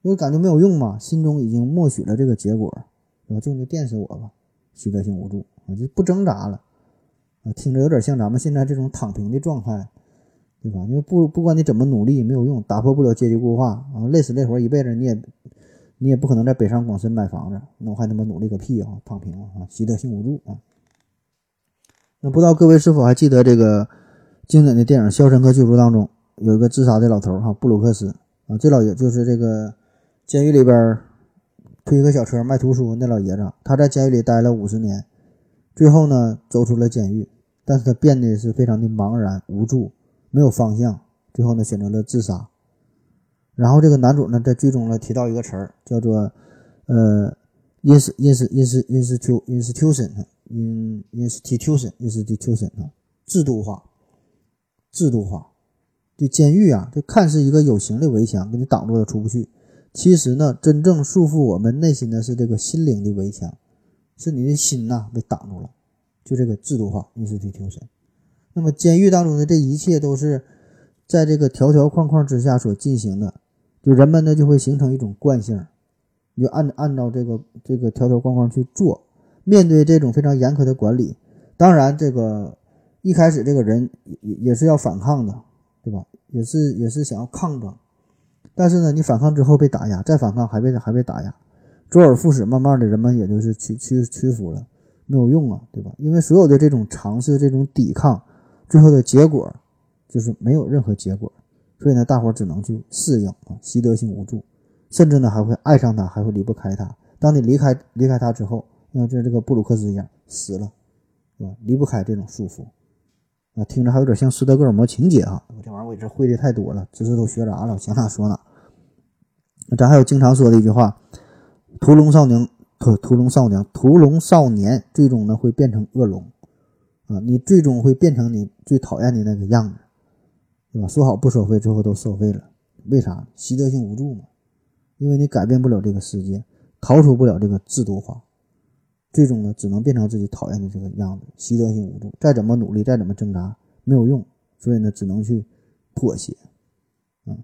因为感觉没有用嘛，心中已经默许了这个结果，啊，就你就电死我吧，习得性无助啊，就不挣扎了，啊，听着有点像咱们现在这种躺平的状态，对吧？因为不不管你怎么努力没有用，打破不了阶级固化啊，累死累活一辈子你也你也不可能在北上广深买房子，那我还他妈努力个屁啊，躺平啊，习得性无助啊。那不知道各位是否还记得这个经典的电影《肖申克救赎》当中有一个自杀的老头哈，布鲁克斯啊，这老爷就是这个监狱里边推一个小车卖图书那老爷子，他在监狱里待了五十年，最后呢走出了监狱，但是他变得是非常的茫然无助，没有方向，最后呢选择了自杀。然后这个男主呢在剧中呢提到一个词儿叫做呃 ins ins ins institu institution。in institution institution 啊，制度化，制度化。这监狱啊，这看似一个有形的围墙，给你挡住了出不去。其实呢，真正束缚我们内心的是这个心灵的围墙，是你的心呐被挡住了。就这个制度化 institution。那么监狱当中的这一切都是在这个条条框框之下所进行的，就人们呢就会形成一种惯性，你就按按照这个这个条条框框去做。面对这种非常严苛的管理，当然，这个一开始这个人也也是要反抗的，对吧？也是也是想要抗争，但是呢，你反抗之后被打压，再反抗还被还被打压，周而复始，慢慢的人们也就是屈屈屈服了，没有用啊，对吧？因为所有的这种尝试、这种抵抗，最后的结果就是没有任何结果，所以呢，大伙只能去适应啊，习得性无助，甚至呢还会爱上他，还会离不开他。当你离开离开他之后，像这这个布鲁克斯一样死了，是吧？离不开这种束缚啊，听着还有点像斯德哥尔摩情节啊。这玩意儿我这会的太多了，知识都学杂了，想哪说哪。咱还有经常说的一句话：屠龙少年，屠屠龙少年，屠龙少年，最终呢会变成恶龙啊！你最终会变成你最讨厌的那个样子，对吧？说好不收费，最后都收费了，为啥？习得性无助嘛，因为你改变不了这个世界，逃出不了这个制度化。最终呢，只能变成自己讨厌的这个样子，习得性无助，再怎么努力，再怎么挣扎，没有用，所以呢，只能去妥协。嗯，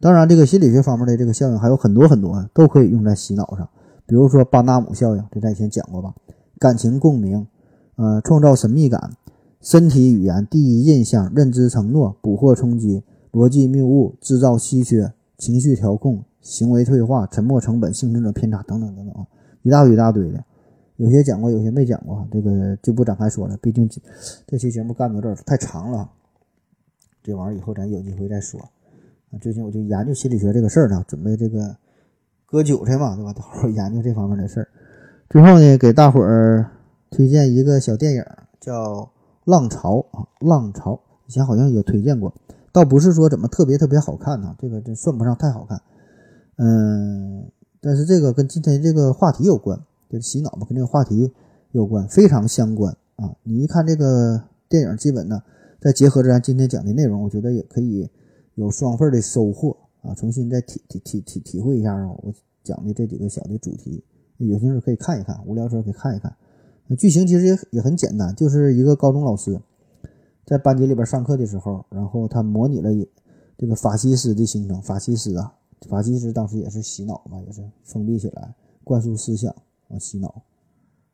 当然，这个心理学方面的这个效应还有很多很多啊，都可以用在洗脑上。比如说巴纳姆效应，这咱以前讲过吧？感情共鸣，呃，创造神秘感，身体语言，第一印象，认知承诺，捕获冲击，逻辑谬误，制造稀缺，情绪调控，行为退化，沉默成本，幸存者偏差，等等等等啊，一大堆一大堆的。有些讲过，有些没讲过，这个就不展开说了。毕竟这期节目干到这儿太长了，这玩意儿以后咱有机会再说。最近我就研究心理学这个事儿呢，准备这个割韭菜嘛，对吧？到时候研究这方面的事儿。最后呢，给大伙儿推荐一个小电影，叫《浪潮》啊，《浪潮》以前好像也推荐过，倒不是说怎么特别特别好看呐，这个这算不上太好看。嗯，但是这个跟今天这个话题有关，就是洗脑嘛，跟这个话题有关，非常相关啊。你一看这个电影，基本呢，再结合着咱今天讲的内容，我觉得也可以有双份的收获啊。重新再体体体体体会一下啊，我讲的这几个小的主题。有兴趣可以看一看，无聊时候可以看一看。那剧情其实也也很简单，就是一个高中老师在班级里边上课的时候，然后他模拟了这个法西斯的形成。法西斯啊，法西斯当时也是洗脑嘛，也是封闭起来，灌输思想啊，洗脑。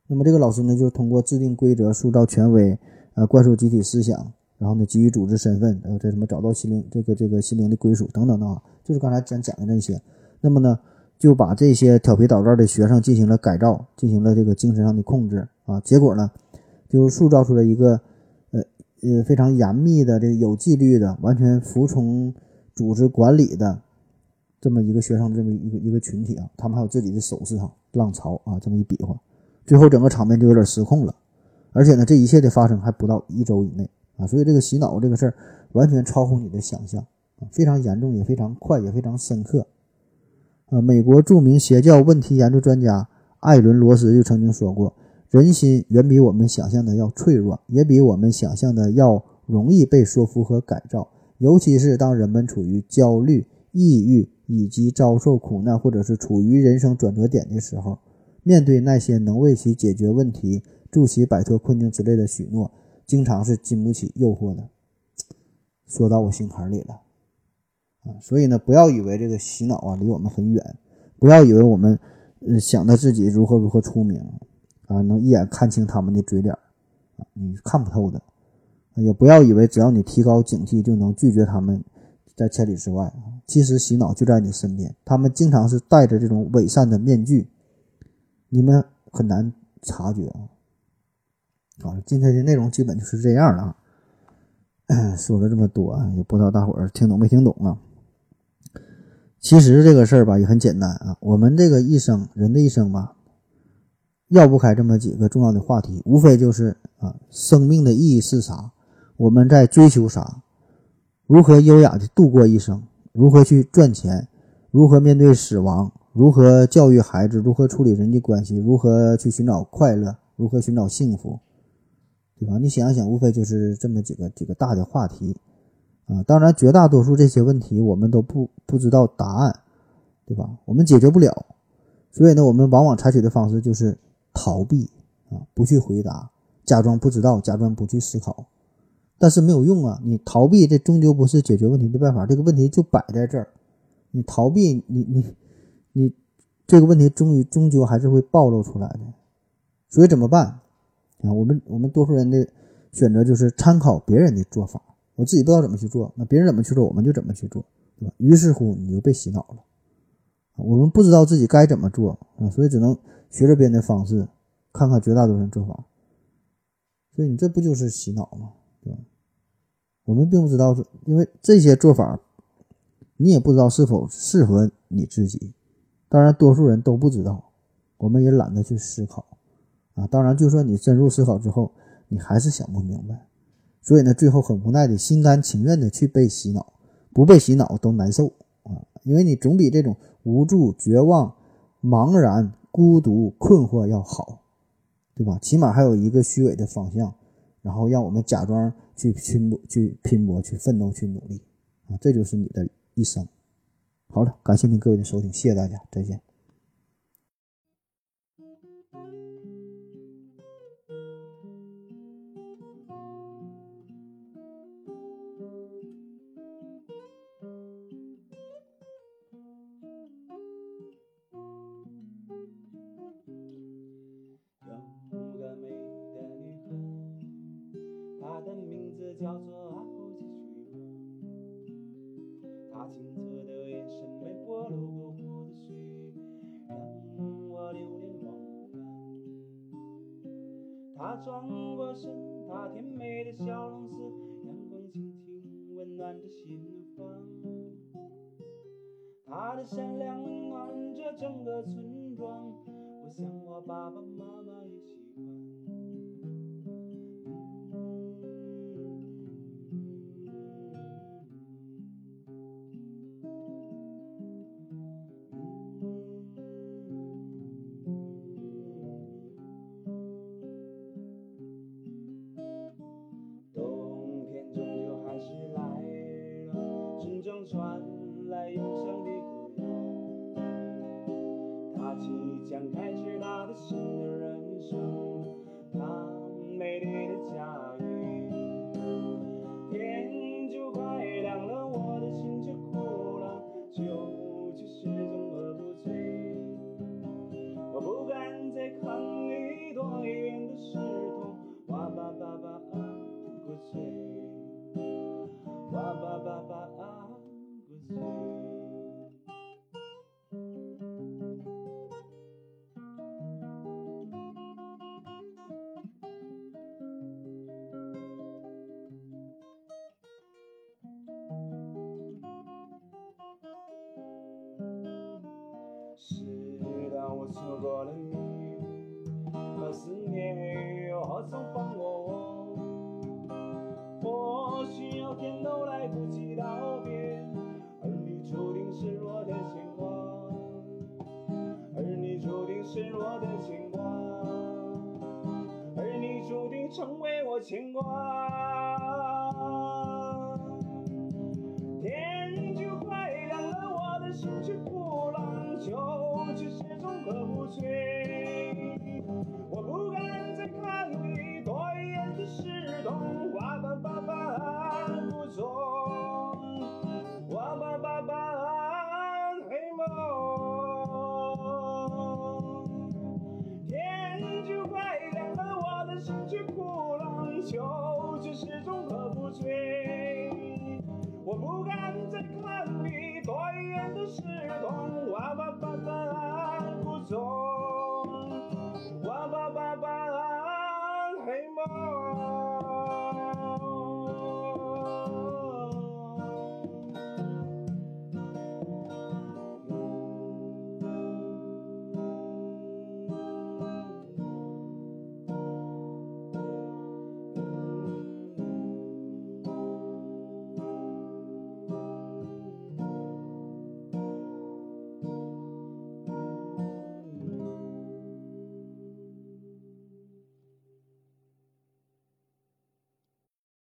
那么这个老师呢，就是通过制定规则、塑造权威，呃，灌输集体思想，然后呢，给予组织身份，还有这什么找到心灵这个这个心灵的归属等等等，就是刚才讲讲的那些。那么呢？就把这些调皮捣蛋的学生进行了改造，进行了这个精神上的控制啊，结果呢，就塑造出了一个呃呃非常严密的、这个有纪律的、完全服从组织管理的这么一个学生这么一个一个群体啊。他们还有自己的手势哈，浪潮啊，这么一比划，最后整个场面就有点失控了。而且呢，这一切的发生还不到一周以内啊，所以这个洗脑这个事儿完全超乎你的想象啊，非常严重，也非常快，也非常深刻。呃，美国著名邪教问题研究专家艾伦·罗斯就曾经说过：“人心远比我们想象的要脆弱，也比我们想象的要容易被说服和改造。尤其是当人们处于焦虑、抑郁以及遭受苦难，或者是处于人生转折点的时候，面对那些能为其解决问题、助其摆脱困境之类的许诺，经常是经不起诱惑的。”说到我心坎里了。啊，所以呢，不要以为这个洗脑啊离我们很远，不要以为我们，想的自己如何如何出名，啊，能一眼看清他们的嘴脸，啊，你看不透的，也不要以为只要你提高警惕就能拒绝他们，在千里之外啊，其实洗脑就在你身边，他们经常是戴着这种伪善的面具，你们很难察觉啊。好，今天的内容基本就是这样了啊，说了这么多啊，也不知道大伙儿听懂没听懂啊。其实这个事儿吧也很简单啊，我们这个一生人的一生吧，绕不开这么几个重要的话题，无非就是啊，生命的意义是啥？我们在追求啥？如何优雅的度过一生？如何去赚钱？如何面对死亡？如何教育孩子？如何处理人际关系？如何去寻找快乐？如何寻找幸福？对吧？你想一想，无非就是这么几个几个大的话题。啊，当然，绝大多数这些问题我们都不不知道答案，对吧？我们解决不了，所以呢，我们往往采取的方式就是逃避啊，不去回答，假装不知道，假装不去思考，但是没有用啊！你逃避，这终究不是解决问题的办法。这个问题就摆在这儿，你逃避，你你你，这个问题终于终究还是会暴露出来的。所以怎么办啊？我们我们多数人的选择就是参考别人的做法。我自己不知道怎么去做，那别人怎么去做，我们就怎么去做，对吧？于是乎，你就被洗脑了。我们不知道自己该怎么做啊，所以只能学着别人的方式，看看绝大多数人做法。所以你这不就是洗脑吗？对吧？我们并不知道，因为这些做法，你也不知道是否适合你自己。当然，多数人都不知道，我们也懒得去思考啊。当然，就算你深入思考之后，你还是想不明白。所以呢，最后很无奈的心甘情愿的去被洗脑，不被洗脑都难受啊！因为你总比这种无助、绝望、茫然、孤独、困惑要好，对吧？起码还有一个虚伪的方向，然后让我们假装去拼搏、去拼搏、去奋斗、去努力啊！这就是你的一生。好了，感谢您各位的收听，谢谢大家，再见。转过身，她甜美的笑容似阳光轻轻温暖着心房。她的善良温暖着整个村庄。我想我爸爸妈妈也